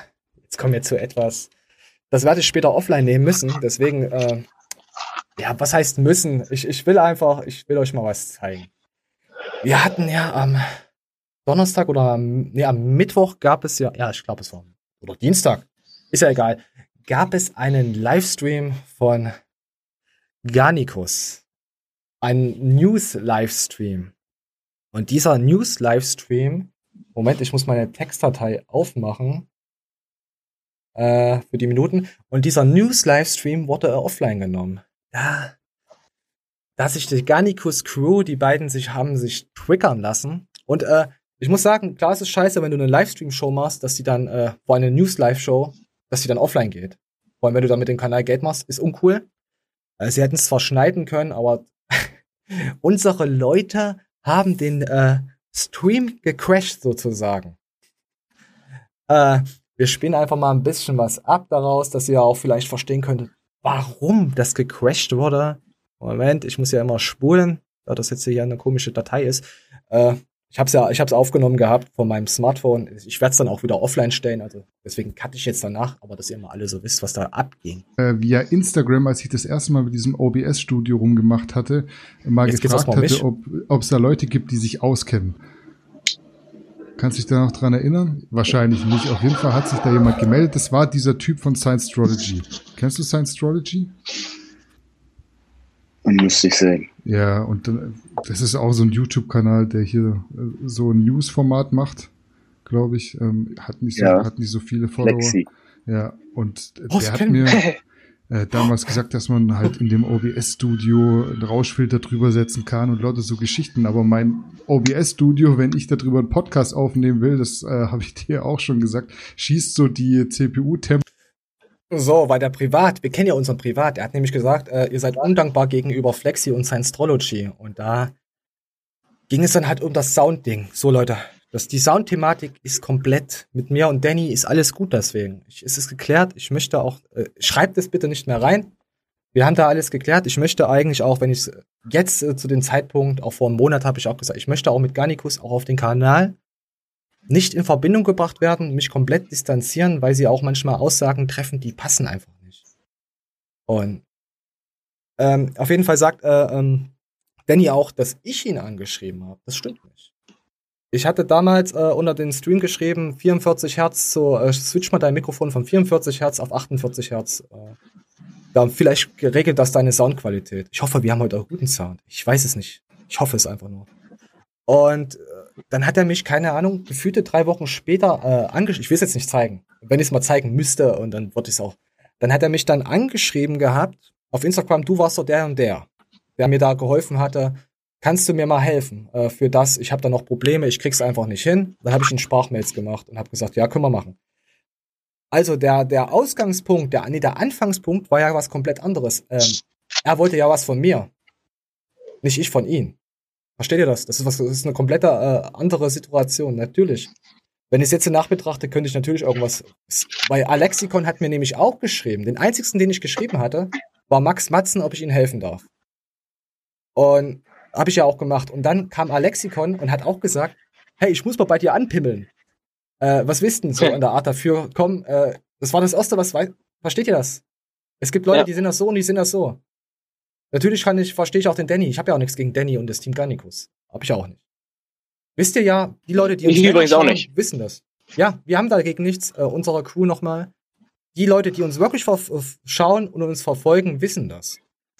jetzt kommen wir zu etwas. Das werde ich später offline nehmen müssen. Deswegen, äh, ja, was heißt müssen? Ich, ich will einfach, ich will euch mal was zeigen. Wir hatten ja am Donnerstag oder am, nee, am Mittwoch gab es ja, ja, ich glaube es war, oder Dienstag, ist ja egal, gab es einen Livestream von Garnicus. Ein News-Livestream. Und dieser News-Livestream, Moment, ich muss meine Textdatei aufmachen äh, für die Minuten. Und dieser News-Livestream wurde offline genommen. Ja, da sich die Garnicus Crew, die beiden sich haben sich triggern lassen. Und äh, ich muss sagen, klar, es ist scheiße, wenn du eine Livestream-Show machst, dass die dann, äh, vor eine News-Live-Show, dass die dann offline geht. Vor allem, wenn du dann mit dem Kanal Geld machst, ist uncool. Äh, sie hätten es zwar schneiden können, aber unsere Leute haben den äh, Stream gecrashed sozusagen. Äh, wir spielen einfach mal ein bisschen was ab daraus, dass ihr auch vielleicht verstehen könnt, warum das gecrashed wurde. Moment, ich muss ja immer spulen, da das jetzt hier eine komische Datei ist. Äh, ich habe es ja, ich habe es aufgenommen gehabt von meinem Smartphone. Ich werde es dann auch wieder offline stellen, also deswegen cutte ich jetzt danach, aber dass ihr mal alle so wisst, was da abging. äh, via Instagram, als ich das erste Mal mit diesem OBS-Studio rumgemacht hatte, mal Jetzt gefragt hatte, ob es da Leute gibt, die sich auskennen. Kannst du dich da noch dran erinnern? Wahrscheinlich nicht. Auf jeden Fall hat sich da jemand gemeldet. Das war dieser Typ von Science Astrology. Kennst du Science Astrology? Müsste ich sehen. Ja, und das ist auch so ein YouTube-Kanal, der hier äh, so ein News-Format macht, glaube ich. Ähm, hat, nicht so, Ja. hat nicht so viele Follower. Flexi. Ja, und Oh, der hat mir äh, damals gesagt, dass man halt in dem OBS-Studio einen Rauschfilter drüber setzen kann und lauter so Geschichten. Aber mein OBS-Studio, wenn ich darüber einen Podcast aufnehmen will, das äh, habe ich dir auch schon gesagt, schießt so die CPU-Tempo So, weil der Privat, wir kennen ja unseren Privat, er hat nämlich gesagt, äh, ihr seid undankbar gegenüber Flexi und Science-Trology. Und da ging es dann halt um das Sound-Ding. So, Leute, das, die Sound-Thematik ist komplett. Mit mir und Danny ist alles gut deswegen. Ich, es ist geklärt. Ich möchte auch, äh, schreibt es bitte nicht mehr rein. Wir haben da alles geklärt. Ich möchte eigentlich auch, wenn ich jetzt äh, zu dem Zeitpunkt, auch vor einem Monat habe ich auch gesagt, ich möchte auch mit Garnicus auch auf den Kanal nicht in Verbindung gebracht werden, mich komplett distanzieren, weil sie auch manchmal Aussagen treffen, die passen einfach nicht. Und Ähm, auf jeden Fall sagt äh, ähm, Danny auch, dass ich ihn angeschrieben habe. Das stimmt nicht. Ich hatte damals äh, unter den Stream geschrieben, 44 Hertz, so äh, switch mal dein Mikrofon von 44 Hertz auf 48 Hertz. Äh, ja, vielleicht regelt das deine Soundqualität. Ich hoffe, wir haben heute auch guten Sound. Ich weiß es nicht. Ich hoffe es einfach nur. Und äh, dann hat er mich, keine Ahnung, gefühlte drei Wochen später äh, angeschrieben. Ich will es jetzt nicht zeigen. Wenn ich es mal zeigen müsste, und dann würde ich es auch. Dann hat er mich dann angeschrieben gehabt auf Instagram, du warst doch der und der, der mir da geholfen hatte. Kannst du mir mal helfen äh, für das? Ich habe da noch Probleme, ich krieg's einfach nicht hin. Dann habe ich ihn Sprachmails gemacht und habe gesagt, ja, können wir machen. Also der, der Ausgangspunkt, der, nee, der Anfangspunkt war ja was komplett anderes. Ähm, er wollte ja was von mir. Nicht ich von ihm. Versteht ihr das? Das ist, was, das ist eine komplette äh, andere Situation, natürlich. Wenn ich es jetzt nach betrachte, könnte ich natürlich irgendwas. Weil Alexikon hat mir nämlich auch geschrieben. Den einzigsten, den ich geschrieben hatte, war Max Matzen, ob ich ihnen helfen darf. Und habe ich ja auch gemacht. Und dann kam Alexikon und hat auch gesagt, hey, ich muss mal bei dir anpimmeln. Äh, was wisst denn so in der Art dafür? Komm, äh, das war das Erste, was weiß. Versteht ihr das? Es gibt Leute, Ja. die sind das so und die sind das so. Natürlich kann ich, verstehe ich auch den Danny. Ich habe ja auch nichts gegen Danny und das Team Garnicus. Hab ich auch nicht. Wisst ihr ja, die Leute, die uns Ich übrigens auch nicht. wissen das. Ja, wir haben dagegen nichts. Äh, unsere Crew nochmal. Die Leute, die uns wirklich schauen und uns verfolgen, wissen das.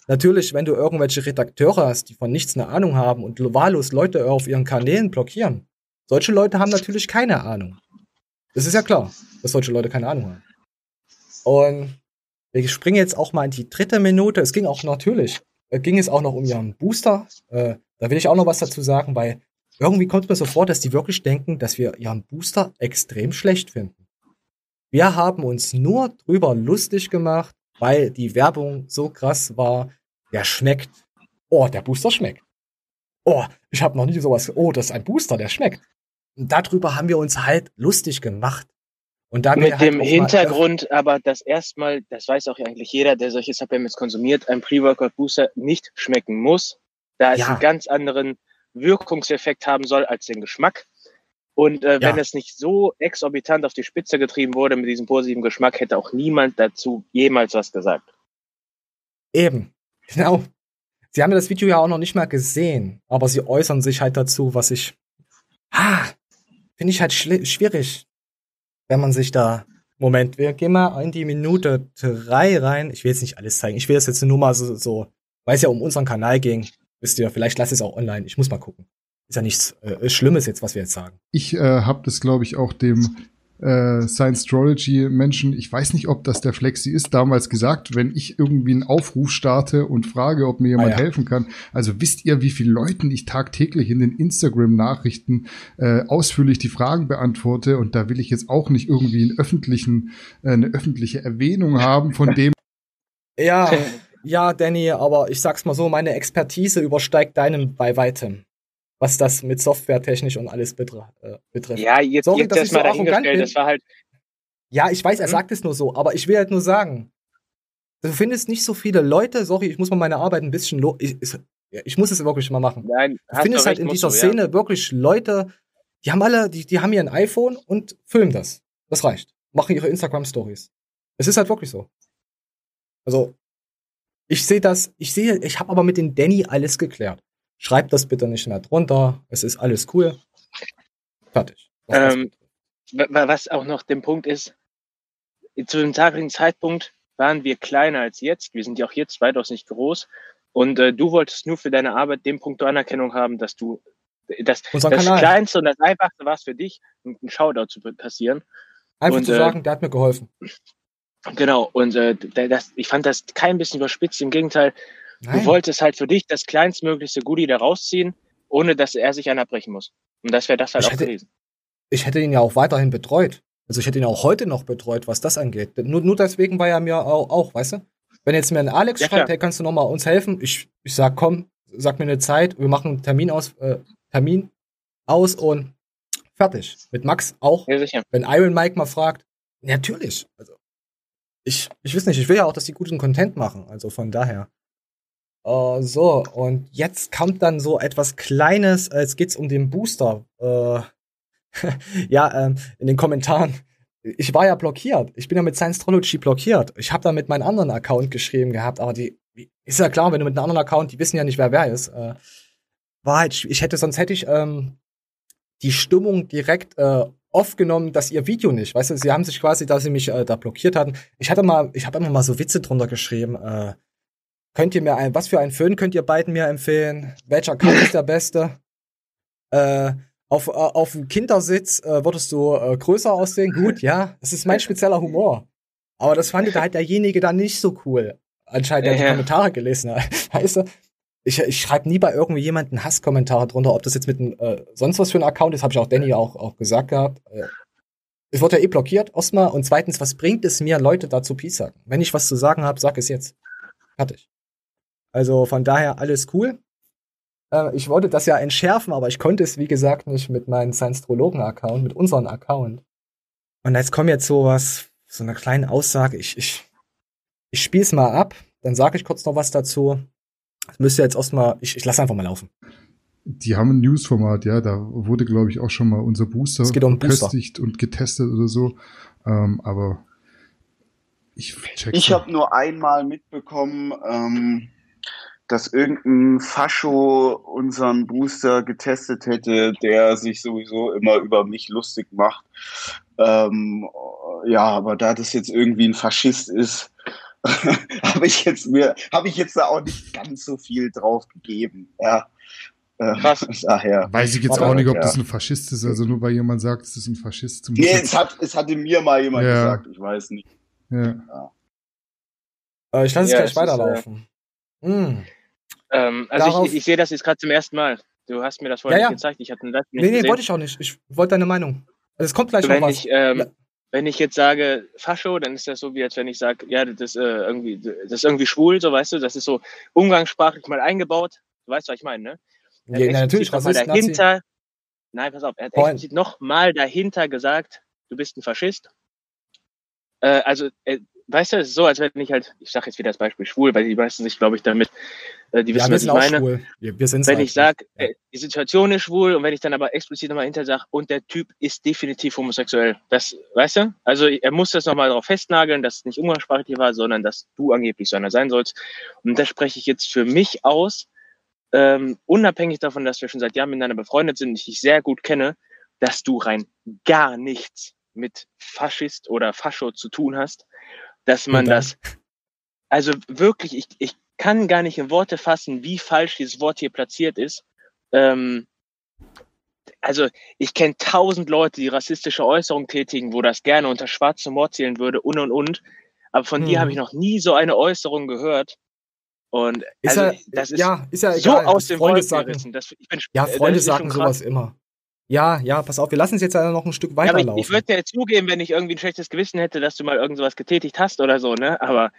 Natürlich, wenn du irgendwelche Redakteure hast, die von nichts eine Ahnung haben und wahllos Leute auf ihren Kanälen blockieren, solche Leute haben natürlich keine Ahnung. Das ist ja klar, dass solche Leute keine Ahnung haben. Und wir springen jetzt auch mal in die dritte Minute. Es ging auch natürlich, äh, ging es auch noch um ihren Booster. Äh, da will ich auch noch was dazu sagen, weil irgendwie kommt mir so vor, dass die wirklich denken, dass wir ihren Booster extrem schlecht finden. Wir haben uns nur drüber lustig gemacht, weil die Werbung so krass war. Der schmeckt. Oh, der Booster schmeckt. Oh, ich habe noch nie sowas. Oh, das ist ein Booster, der schmeckt. Und darüber haben wir uns halt lustig gemacht. Und da wir Mit halt dem mal Hintergrund aber, dass erstmal, das weiß auch eigentlich jeder, der solche Supplements konsumiert, ein Pre-Workout-Booster nicht schmecken muss, da es Ja. einen ganz anderen Wirkungseffekt haben soll als den Geschmack. Und äh, wenn Ja. es nicht so exorbitant auf die Spitze getrieben wurde mit diesem positiven Geschmack, hätte auch niemand dazu jemals was gesagt. Eben, genau. Sie haben ja das Video ja auch noch nicht mal gesehen, aber sie äußern sich halt dazu, was ich. Ah, finde ich halt schwierig, wenn man sich da. Moment, wir gehen mal in die Minute drei rein. Ich will jetzt nicht alles zeigen. Ich will das jetzt nur mal so, so weil es ja um unseren Kanal ging. Wisst ihr, vielleicht lasse ich es auch online. Ich muss mal gucken. Ist ja nichts äh, Schlimmes jetzt, was wir jetzt sagen. Ich äh, habe das, glaube ich, auch dem äh, Science-Astrology-Menschen, ich weiß nicht, ob das der Flexi ist, damals gesagt, wenn ich irgendwie einen Aufruf starte und frage, ob mir jemand Ah, ja. helfen kann. Also wisst ihr, wie viele Leuten ich tagtäglich in den Instagram-Nachrichten äh, ausführlich die Fragen beantworte? Und da will ich jetzt auch nicht irgendwie einen öffentlichen, äh, eine öffentliche Erwähnung haben von dem. Ja, ja, Danny, aber ich sag's mal so, meine Expertise übersteigt deinen bei weitem. Was das mit Softwaretechnisch und alles betra äh, betrifft. Ja, jetzt, Sorry, jetzt dass das ich so mal arrogant dahingestellt, bin. das war halt, Ja, ich weiß, er Mhm. sagt es nur so, aber ich will halt nur sagen, du findest nicht so viele Leute, sorry, ich muss mal meine Arbeit ein bisschen ich, ich, ich muss es wirklich mal machen. nein, Du findest halt recht, in musst dieser du, ja. Szene wirklich Leute, die haben alle, die, die haben hier ein iPhone und filmen das. Das reicht. Machen ihre Instagram-Stories. Es ist halt wirklich so. Also, ich sehe das, ich sehe, ich habe aber mit den Danny alles geklärt. Schreib das bitte nicht mehr drunter. Es ist alles cool. Fertig. Was Ähm, wa- wa- was auch noch der Punkt ist, zu dem damaligen Zeitpunkt waren wir kleiner als jetzt. Wir sind ja auch jetzt weitaus nicht groß. Und äh, du wolltest nur für deine Arbeit den Punkt der Anerkennung haben, dass du das, das. Kleinste und das Einfachste war es für dich, einen Shoutout zu passieren. Einfach und, zu äh, sagen, der hat mir geholfen. Genau, und äh, da- das, ich fand das kein bisschen überspitzt. Im Gegenteil, Nein. du wolltest halt für dich das kleinstmöglichste Goodie da rausziehen, ohne dass er sich einer brechen muss. Und das wäre das halt Ich auch hätte- gewesen. ich hätte ihn ja auch weiterhin betreut. Also ich hätte ihn auch heute noch betreut, was das angeht. Nur, nur deswegen war er mir auch, auch, weißt du? Wenn jetzt mir ein Alex Ja, schreibt, klar. hey, kannst du noch mal uns helfen? Ich, ich sag, komm, sag mir eine Zeit, wir machen einen Termin aus, äh, Termin aus und fertig. Mit Max auch. Ja, sicher. Wenn Iron Mike mal fragt, natürlich. Also ich, ich weiß nicht, ich will ja auch, dass die guten Content machen. Also von daher. Äh, so, und jetzt kommt dann so etwas Kleines, äh, jetzt geht's um den Booster. Äh, ja, ähm, in den Kommentaren. Ich war ja blockiert. Ich bin ja mit Science Astrology blockiert. Ich habe da mit meinem anderen Account geschrieben gehabt, aber die ist ja klar, wenn du mit einem anderen Account, die wissen ja nicht, wer wer ist, äh, war halt, ich hätte, sonst hätte ich ähm, die Stimmung direkt äh, aufgenommen, dass ihr Video nicht, weißt du, sie haben sich quasi, da sie mich äh, da blockiert hatten, ich hatte mal, ich habe immer mal so Witze drunter geschrieben, äh, könnt ihr mir ein, was für einen Föhn könnt ihr beiden mir empfehlen? Welcher Account ist der beste? Äh, auf, äh, auf dem Kindersitz äh, würdest du äh, größer aussehen? Gut, ja, das ist mein spezieller Humor. Aber das fand halt derjenige dann nicht so cool. Anscheinend, der die Ja. Kommentare gelesen hat. Weißt du? Ich, ich schreibe nie bei irgendwie jemanden Hasskommentare drunter, ob das jetzt mit einem äh, sonst was für ein Account ist, habe ich auch Danny auch, auch gesagt gehabt. Äh, es wird ja eh blockiert, erstmal. Und zweitens, was bringt es mir, Leute dazu Peace sagen? Wenn ich was zu sagen habe, sag es jetzt. Fertig. Also von daher alles cool. Äh, ich wollte das ja entschärfen, aber ich konnte es, wie gesagt, nicht mit meinem Science-Trologen-Account, mit unserem Account. Und jetzt kommt jetzt so was, so eine kleine Aussage. Ich, ich, ich spiel's mal ab, dann sage ich kurz noch was dazu. Das müsste jetzt erstmal, ich, ich lasse einfach mal laufen. Die haben ein News-Format, ja, da wurde, glaube ich, auch schon mal unser Booster Es geht um Booster. getestet und getestet oder so. Ähm, aber ich check's Ich habe nur einmal mitbekommen, ähm, dass irgendein Fascho unseren Booster getestet hätte, der sich sowieso immer über mich lustig macht. Ähm, ja, aber da das jetzt irgendwie ein Faschist ist, habe ich jetzt mir, habe ich jetzt da auch nicht ganz so viel drauf gegeben. Ja. Äh, Daher. Weiß ich jetzt auch nicht, ob ja. das ein Faschist ist, also nur weil jemand sagt, es ist ein Faschist. Nee, es, hat, es hatte mir mal jemand Ja. gesagt, ich weiß nicht. ja. Äh, ich lasse Ja, es es gleich ist, äh, weiterlaufen. Hm. Ähm, also Darauf- ich, ich sehe das jetzt gerade zum ersten Mal. Du hast mir das vorher Ja, ja. nicht gezeigt. Ich hatte das nicht Nee, nee, gesehen. wollte ich auch nicht. Ich wollte deine Meinung. Also es kommt gleich wenn noch was. ich, ähm, Ja. wenn ich jetzt sage Fascho, dann ist das so, wie als wenn ich sage, ja, das ist, äh, irgendwie, das ist irgendwie schwul, so weißt du, das ist so umgangssprachlich mal eingebaut. Du weißt, was ich meine, ne? Ja, na, natürlich, noch mal Rassist, Nazi. dahinter, nein, pass auf, er hat Point. explizit noch mal dahinter gesagt, du bist ein Faschist. Äh, also, äh, weißt du, es ist so, als wenn ich halt, ich sage jetzt wieder das Beispiel schwul, weil die meisten sich, glaube ich, damit, äh, die ja, wissen, wir was ich meine schwul. Wir, wir wenn halt. ich sage, die Situation ist schwul und wenn ich dann aber explizit nochmal hinter sage, und der Typ ist definitiv homosexuell, das, weißt du? Also er muss das nochmal darauf festnageln, dass es nicht umgangssprachlich war, sondern dass du angeblich so einer sein sollst. Und das spreche ich jetzt für mich aus, ähm, unabhängig davon, dass wir schon seit Jahren miteinander befreundet sind, ich dich sehr gut kenne, dass du rein gar nichts mit Faschist oder Fascho zu tun hast, dass man das, also wirklich, ich, ich kann gar nicht in Worte fassen, wie falsch dieses Wort hier platziert ist. Ähm, also ich kenne tausend Leute, die rassistische Äußerungen tätigen, wo das gerne unter schwarzem Mord zählen würde und und und. Aber von dir Mhm. habe ich noch nie so eine Äußerung gehört. Und Ist also, ja, das ist ja, ist ja so egal. aus Das dem Freunde Wolken gerissen. Das, ich bin, ja, äh, Freunde sagen sowas immer. Ja, ja, pass auf, wir lassen es jetzt noch ein Stück Ja, aber ich, weiterlaufen. ich würde dir jetzt zugeben, wenn ich irgendwie ein schlechtes Gewissen hätte, dass du mal irgend sowas getätigt hast oder so, ne? Aber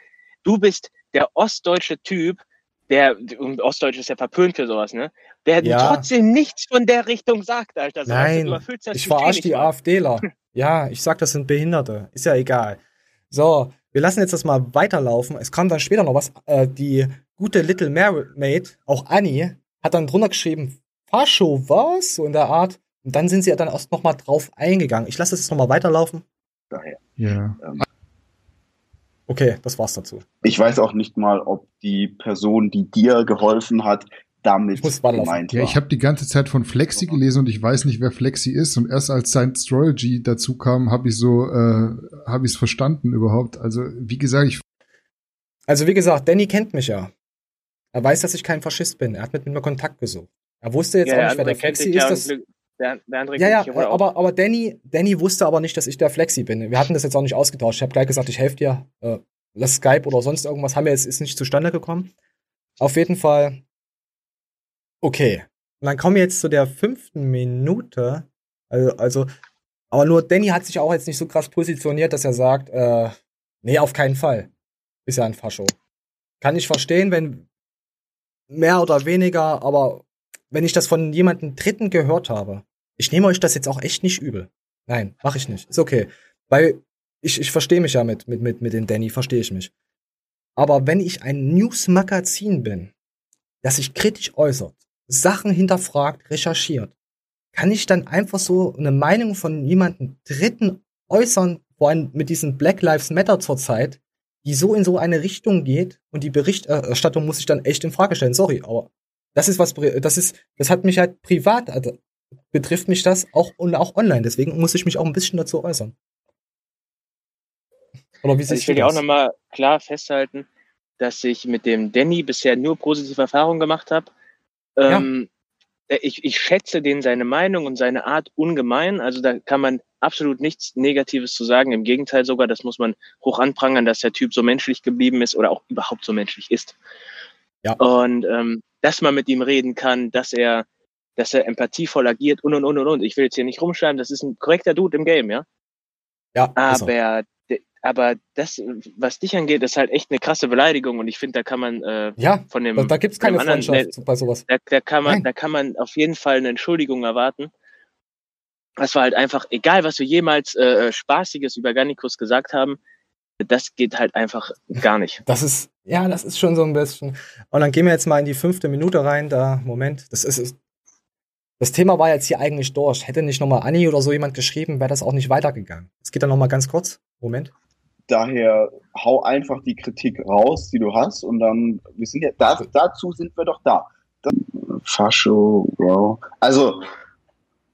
du bist der ostdeutsche Typ, der, und Ostdeutsch ist ja verpönt für sowas, ne? Der Ja. trotzdem nichts von der Richtung sagt, Alter. So, Nein, du das ich verarsche nicht die mal. AfDler. Ja, ich sag, das sind Behinderte. Ist ja egal. So, wir lassen jetzt das mal weiterlaufen. Es kam dann später noch was. Äh, die gute Little Mermaid, auch Annie, hat dann drunter geschrieben, Fascho, was? So in der Art. Und dann sind sie ja dann erst noch mal drauf eingegangen. Ich lasse das jetzt noch mal weiterlaufen. Ja. Okay, das war's dazu. Ich weiß auch nicht mal, ob die Person, die dir geholfen hat, damit gemeint Ja, war. ich habe die ganze Zeit von Flexi gelesen und ich weiß nicht, wer Flexi ist. Und erst als Science Astrology dazu kam, habe ich so, äh, habe ich es verstanden überhaupt. Also wie gesagt, ich Also wie gesagt, Danny kennt mich ja. Er weiß, dass ich kein Faschist bin. Er hat mit mir Kontakt gesucht. Er wusste jetzt Ja, auch nicht, wer der Flexi ja ist. Das, Der, der andere ja, ja, aber, aber Danny, Danny wusste aber nicht, dass ich der Flexi bin. Wir hatten das jetzt auch nicht ausgetauscht. Ich habe gleich gesagt, ich helfe dir. Äh, lass Skype oder sonst irgendwas. Haben wir jetzt, ist nicht zustande gekommen. Auf jeden Fall. Okay. Und dann kommen wir jetzt zu der fünften Minute. Also, also, aber nur Danny hat sich auch jetzt nicht so krass positioniert, dass er sagt, äh, nee, auf keinen Fall. Ist ja ein Fascho. Kann ich verstehen, wenn mehr oder weniger, aber wenn ich das von jemandem Dritten gehört habe, ich nehme euch das jetzt auch echt nicht übel. Nein, mache ich nicht. Ist okay. Weil ich, ich verstehe mich ja mit, mit, mit, mit den Danny, verstehe ich mich. Aber wenn ich ein News-Magazin bin, das sich kritisch äußert, Sachen hinterfragt, recherchiert, kann ich dann einfach so eine Meinung von jemandem Dritten äußern, vor allem mit diesem Black Lives Matter zurzeit, die so in so eine Richtung geht und die Berichterstattung muss ich dann echt in Frage stellen. Sorry, aber das ist was, das ist, das hat mich halt privat, also betrifft mich das auch und auch online. Deswegen muss ich mich auch ein bisschen dazu äußern. Oder wie Also ich will ja auch nochmal klar festhalten, dass ich mit dem Danny bisher nur positive Erfahrungen gemacht habe. Ähm, äh, ich, ich schätze den seine Meinung und seine Art ungemein. Also da kann man absolut nichts Negatives zu sagen. Im Gegenteil sogar, das muss man hoch anprangern, dass der Typ so menschlich geblieben ist oder auch überhaupt so menschlich ist. Ja. Und ähm, dass man mit ihm reden kann, dass er, dass er empathievoll agiert und und und und und. Ich will jetzt hier nicht rumschreiben, das ist ein korrekter Dude im Game, ja. Ja, er. Aber, aber das, was dich angeht, ist halt echt eine krasse Beleidigung und ich finde, da kann man äh, Ja, von dem da, gibt's von dem keine anderen- Freundschaft bei sowas. da, da kann man, Nein. da kann man auf jeden Fall eine Entschuldigung erwarten. Das war halt einfach, egal was wir jemals äh, Spaßiges über Gannikus gesagt haben, das geht halt einfach gar nicht. Das ist, ja, das ist schon so ein bisschen. Und dann gehen wir jetzt mal in die fünfte Minute rein. Da, Moment, das ist, ist das Thema war jetzt hier eigentlich durch. Hätte nicht nochmal Anni oder so jemand geschrieben, wäre das auch nicht weitergegangen. Es geht dann nochmal ganz kurz. Moment. Daher hau einfach die Kritik raus, die du hast, und dann, wir sind ja, da, dazu sind wir doch da. Fascho, wow. Also,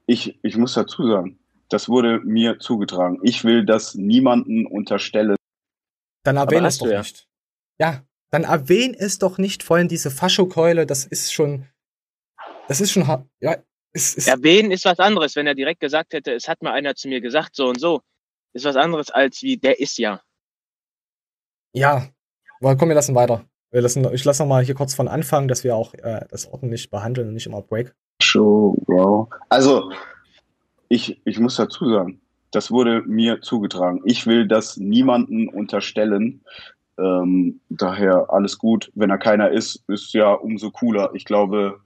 ich, ich muss dazu sagen, das wurde mir zugetragen. Ich will das niemanden unterstellen. Dann Aber erwähn es doch ja. nicht. Ja, dann erwähn es doch nicht. Vor allem diese Faschokeule, das ist schon, das ist schon, ja, ist, Erwähnen ist was anderes, wenn er direkt gesagt hätte, es hat mal einer zu mir gesagt, so und so. Ist was anderes als wie, der ist ja. ja. Aber komm, wir lassen weiter. Wir lassen, ich lasse noch mal hier kurz von Anfang, dass wir auch äh, das ordentlich behandeln und nicht immer Break. Fascho, wow. Also, ich, ich muss dazu sagen, das wurde mir zugetragen. Ich will das niemanden unterstellen. Ähm, daher alles gut. Wenn er keiner ist, ist ja umso cooler. Ich glaube,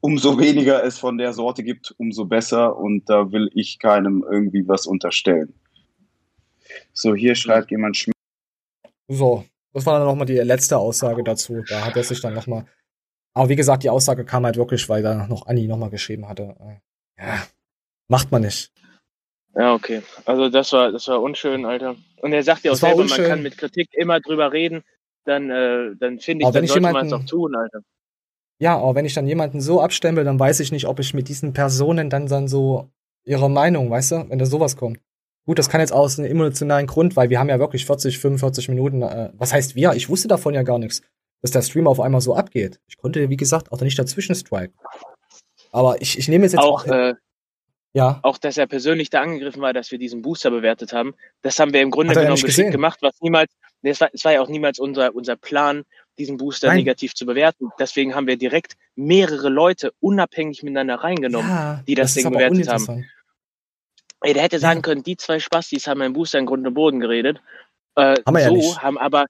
umso weniger es von der Sorte gibt, umso besser. Und da will ich keinem irgendwie was unterstellen. So, hier schreibt jemand Schmidt. So, das war dann nochmal die letzte Aussage dazu. Da hat er sich dann nochmal. Aber wie gesagt, die Aussage kam halt wirklich, weil da noch Anni nochmal geschrieben hatte. Ja, macht man nicht. Ja, okay. Also das war, das war unschön, Alter. Und er sagt ja auch selber, unschön. man kann mit Kritik immer drüber reden. Dann, äh, dann finde ich, Aber dann ich sollte man es auch tun, Alter. Ja, aber wenn ich dann jemanden so abstempel, dann weiß ich nicht, ob ich mit diesen Personen dann, dann so ihre Meinung, weißt du, wenn da sowas kommt. Gut, das kann jetzt aus einem emotionalen Grund, weil wir haben ja wirklich 40, 45 Minuten, äh, was heißt wir? Ich wusste davon ja gar nichts, dass der Stream auf einmal so abgeht. Ich konnte, wie gesagt, auch nicht dazwischen strike. Aber ich, ich nehme es jetzt Auch, auch, äh, ja, auch, dass er persönlich da angegriffen war, dass wir diesen Booster bewertet haben. Das haben wir im Grunde ja genommen geschickt gemacht, was niemals, es war, es war ja auch niemals unser, unser Plan, diesen Booster Nein. negativ zu bewerten. Deswegen haben wir direkt mehrere Leute unabhängig miteinander reingenommen, ja, die das, ist Ding bewertet haben. Ey, der hätte sagen können, die zwei Spastis haben meinen Booster in Grund und Boden geredet. Äh, Haben ja so nicht. haben aber,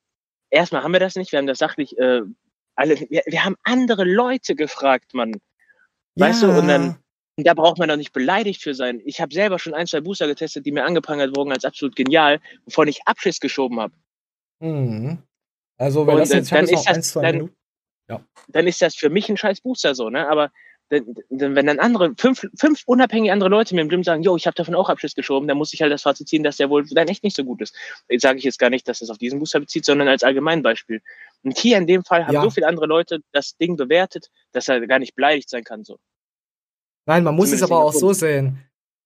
erstmal haben wir das nicht, wir haben das sachlich, äh, alle, wir, wir haben andere Leute gefragt, Mann. Weißt du, und dann, und da braucht man doch nicht beleidigt für sein. Ich habe selber schon ein, zwei Booster getestet, die mir angeprangert wurden als absolut genial, wovon ich Abschiss geschoben habe. Mhm. Also, Und, lassen äh, jetzt, dann ist das- ein, zwei dann- Minuten. Ja. Dann ist das für mich ein scheiß Booster so, ne? Aber dann, wenn dann andere, fünf, fünf unabhängige andere Leute mir im Blim sagen, yo, ich habe davon auch Abschiss geschoben, dann muss ich halt das Fazit ziehen, dass der wohl dann echt nicht so gut ist. Jetzt sage ich jetzt gar nicht, dass das auf diesen Booster bezieht, sondern als Allgemeinbeispiel. Und hier in dem Fall haben Ja. so viele andere Leute das Ding bewertet, dass er gar nicht beleidigt sein kann. So. Nein, man muss es Zumindest aber in auch so sehen.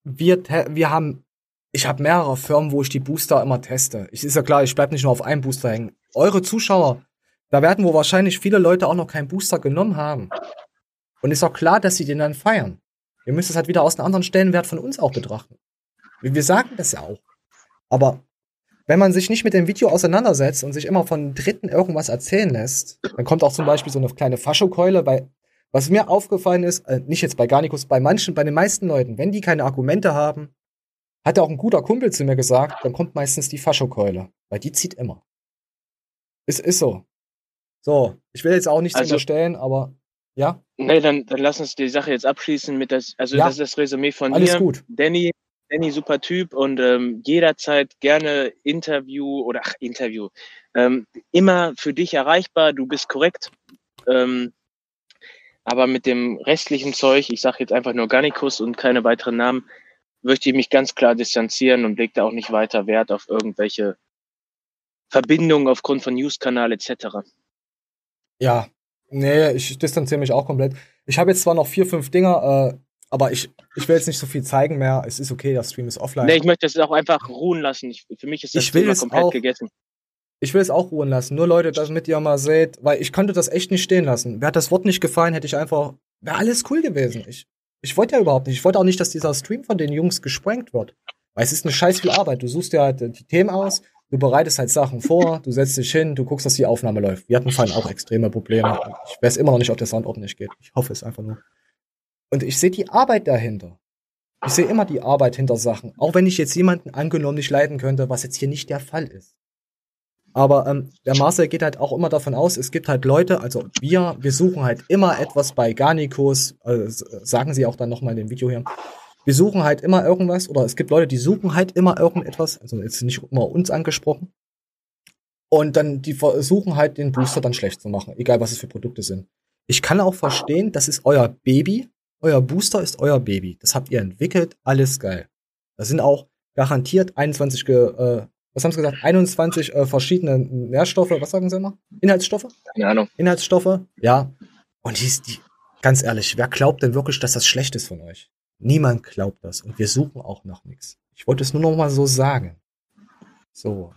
Wir, wir haben, ich habe mehrere Firmen, wo ich die Booster immer teste. Ich ist ja klar, ich bleib nicht nur auf einem Booster hängen. Eure Zuschauer, da werden wohl wahrscheinlich viele Leute auch noch keinen Booster genommen haben. Und ist auch klar, dass sie den dann feiern. Ihr müsst es halt wieder aus einem anderen Stellenwert von uns auch betrachten. Wir wir sagen das ja auch. Aber wenn man sich nicht mit dem Video auseinandersetzt und sich immer von Dritten irgendwas erzählen lässt, dann kommt auch zum Beispiel so eine kleine Faschokeule, weil was mir aufgefallen ist, äh, nicht jetzt bei Garnicus, bei manchen, bei den meisten Leuten, wenn die keine Argumente haben, hat auch ein guter Kumpel zu mir gesagt, dann kommt meistens die Faschokeule, weil die zieht immer. Es ist so. So, ich will jetzt auch nichts Also- unterstellen, aber ja. Nee, dann, dann lass uns die Sache jetzt abschließen mit das, also Ja. das ist das Resümee von Alles mir. gut. Danny, Danny super Typ und ähm, jederzeit gerne Interview oder ach, Interview. Ähm, immer für dich erreichbar, du bist korrekt. Ähm, aber mit dem restlichen Zeug, ich sage jetzt einfach nur Garnicus und keine weiteren Namen, möchte ich mich ganz klar distanzieren und leg da auch nicht weiter Wert auf irgendwelche Verbindung aufgrund von Newskanal etc. Ja, nee, ich distanziere mich auch komplett. Ich habe jetzt zwar noch vier, fünf Dinger, äh, aber ich, ich will jetzt nicht so viel zeigen mehr. Es ist okay, der Stream ist offline. Nee, ich möchte das auch einfach ruhen lassen. Ich, für mich ist das Ich Thema es komplett auch- gegessen. Ich will es auch ruhen lassen. Nur Leute, damit ihr mal seht, weil ich konnte das echt nicht stehen lassen. Wäre das Wort nicht gefallen, hätte ich einfach, wäre alles cool gewesen. Ich, ich wollte ja überhaupt nicht. Ich wollte auch nicht, dass dieser Stream von den Jungs gesprengt wird. Weil es ist eine scheiß viel Arbeit. Du suchst dir halt die Themen aus, du bereitest halt Sachen vor, du setzt dich hin, du guckst, dass die Aufnahme läuft. Wir hatten vorhin auch extreme Probleme. Ich weiß immer noch nicht, ob der Sound ordentlich geht. Ich hoffe es einfach nur. Und ich sehe die Arbeit dahinter. Ich sehe immer die Arbeit hinter Sachen. Auch wenn ich jetzt jemanden angenommen nicht leiden könnte, was jetzt hier nicht der Fall ist. Aber ähm, der Marcel geht halt auch immer davon aus, es gibt halt Leute, also wir, wir suchen halt immer etwas bei Garnicus, äh, s- sagen sie auch dann nochmal in dem Video hier. Wir suchen halt immer irgendwas, oder es gibt Leute, die suchen halt immer irgendetwas, also jetzt nicht immer uns angesprochen. Und dann, die versuchen halt den Booster dann schlecht zu machen, egal was es für Produkte sind. Ich kann auch verstehen, das ist euer Baby, euer Booster ist euer Baby. Das habt ihr entwickelt, alles geil. Da sind auch garantiert 21, ge, äh, was haben sie gesagt, 21 äh, verschiedene Nährstoffe, was sagen sie immer? Inhaltsstoffe? Keine Ahnung. Inhaltsstoffe, ja. Und die, ist- die, ganz ehrlich, wer glaubt denn wirklich, dass das schlecht ist von euch? Niemand glaubt das. Und wir suchen auch nach nichts. Ich wollte es nur noch mal so sagen. So.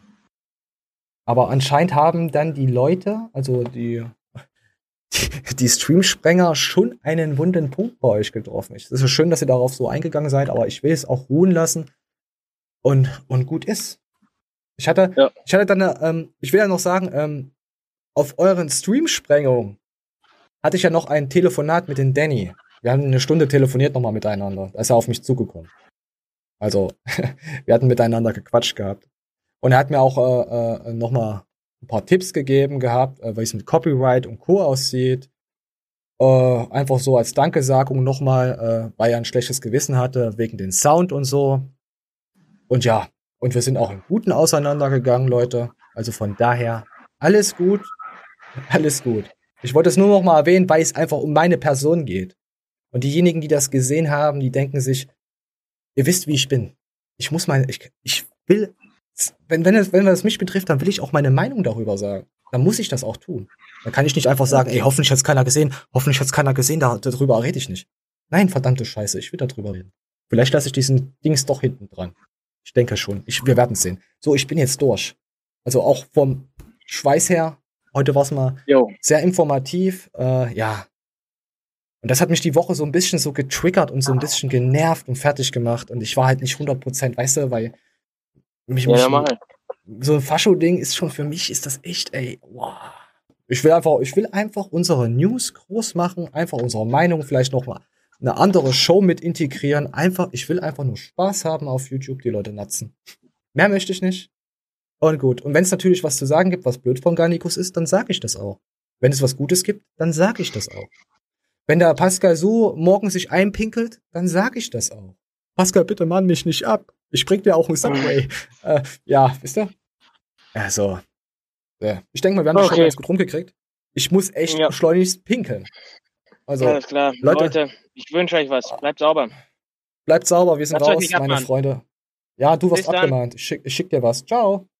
Aber anscheinend haben dann die Leute, also die, die, die Streamsprenger, schon einen wunden Punkt bei euch getroffen. Es ist schön, dass ihr darauf so eingegangen seid, aber ich will es auch ruhen lassen und, und gut ist. Ich hatte, ich hatte dann, ähm, ich will ja noch sagen, ähm, auf euren Streamsprengungen hatte ich ja noch ein Telefonat mit dem Danny. Wir haben eine Stunde telefoniert nochmal miteinander. Da ist er auf mich zugekommen. Also, wir hatten miteinander gequatscht gehabt. Und er hat mir auch äh, äh, nochmal ein paar Tipps gegeben gehabt, äh, wie es mit Copyright und Co. aussieht. Äh, einfach so als Dankesagung nochmal, äh, weil er ein schlechtes Gewissen hatte, wegen den Sound und so. Und ja, und wir sind auch im Guten auseinandergegangen, Leute. Also von daher, alles gut, alles gut. Ich wollte es nur noch mal erwähnen, weil es einfach um meine Person geht. Und diejenigen, die das gesehen haben, die denken sich, ihr wisst, wie ich bin. Ich muss meine, ich, ich will, wenn, wenn, es, wenn es mich betrifft, dann will ich auch meine Meinung darüber sagen. Dann muss ich das auch tun. Dann kann ich nicht einfach sagen, ey, hoffentlich hat's keiner gesehen, hoffentlich hat's keiner gesehen, da, darüber rede ich nicht. Nein, verdammte Scheiße, ich will darüber reden. Vielleicht lasse ich diesen Dings doch hinten dran. Ich denke schon. Ich, wir werden sehen. So, ich bin jetzt durch. Also auch vom Schweiß her. Heute war es mal sehr informativ. Äh, ja. Und das hat mich die Woche so ein bisschen so getriggert und so ein bisschen genervt und fertig gemacht. Und ich war halt nicht 100%, weißt du, weil mich, Ja, mich so ein Fascho-Ding ist schon für mich, ist das echt, ey, wow. Ich will einfach, ich will einfach unsere News groß machen, einfach unsere Meinung vielleicht noch mal eine andere Show mit integrieren. Einfach, ich will einfach nur Spaß haben auf YouTube, die Leute natzen. Mehr möchte ich nicht. Und gut. Und wenn es natürlich was zu sagen gibt, was blöd von Garnikus ist, dann sage ich das auch. Wenn es was Gutes gibt, dann sage ich das auch. Wenn der Pascal so morgen sich einpinkelt, dann sage ich das auch. Pascal, bitte mahn mich nicht ab. Ich bring dir auch einen Subway. äh, ja, wisst ihr? Also, ja. ich denke mal, wir haben das schon Okay. ganz gut rumgekriegt. Ich muss echt schleunigst pinkeln. Also, Alles klar. Leute, Leute, ich wünsche euch was. Bleibt sauber. bleibt sauber, wir sind euch raus, meine. Freunde. Ja, du wirst abgemahnt. Ich schick, ich schick dir was. Ciao.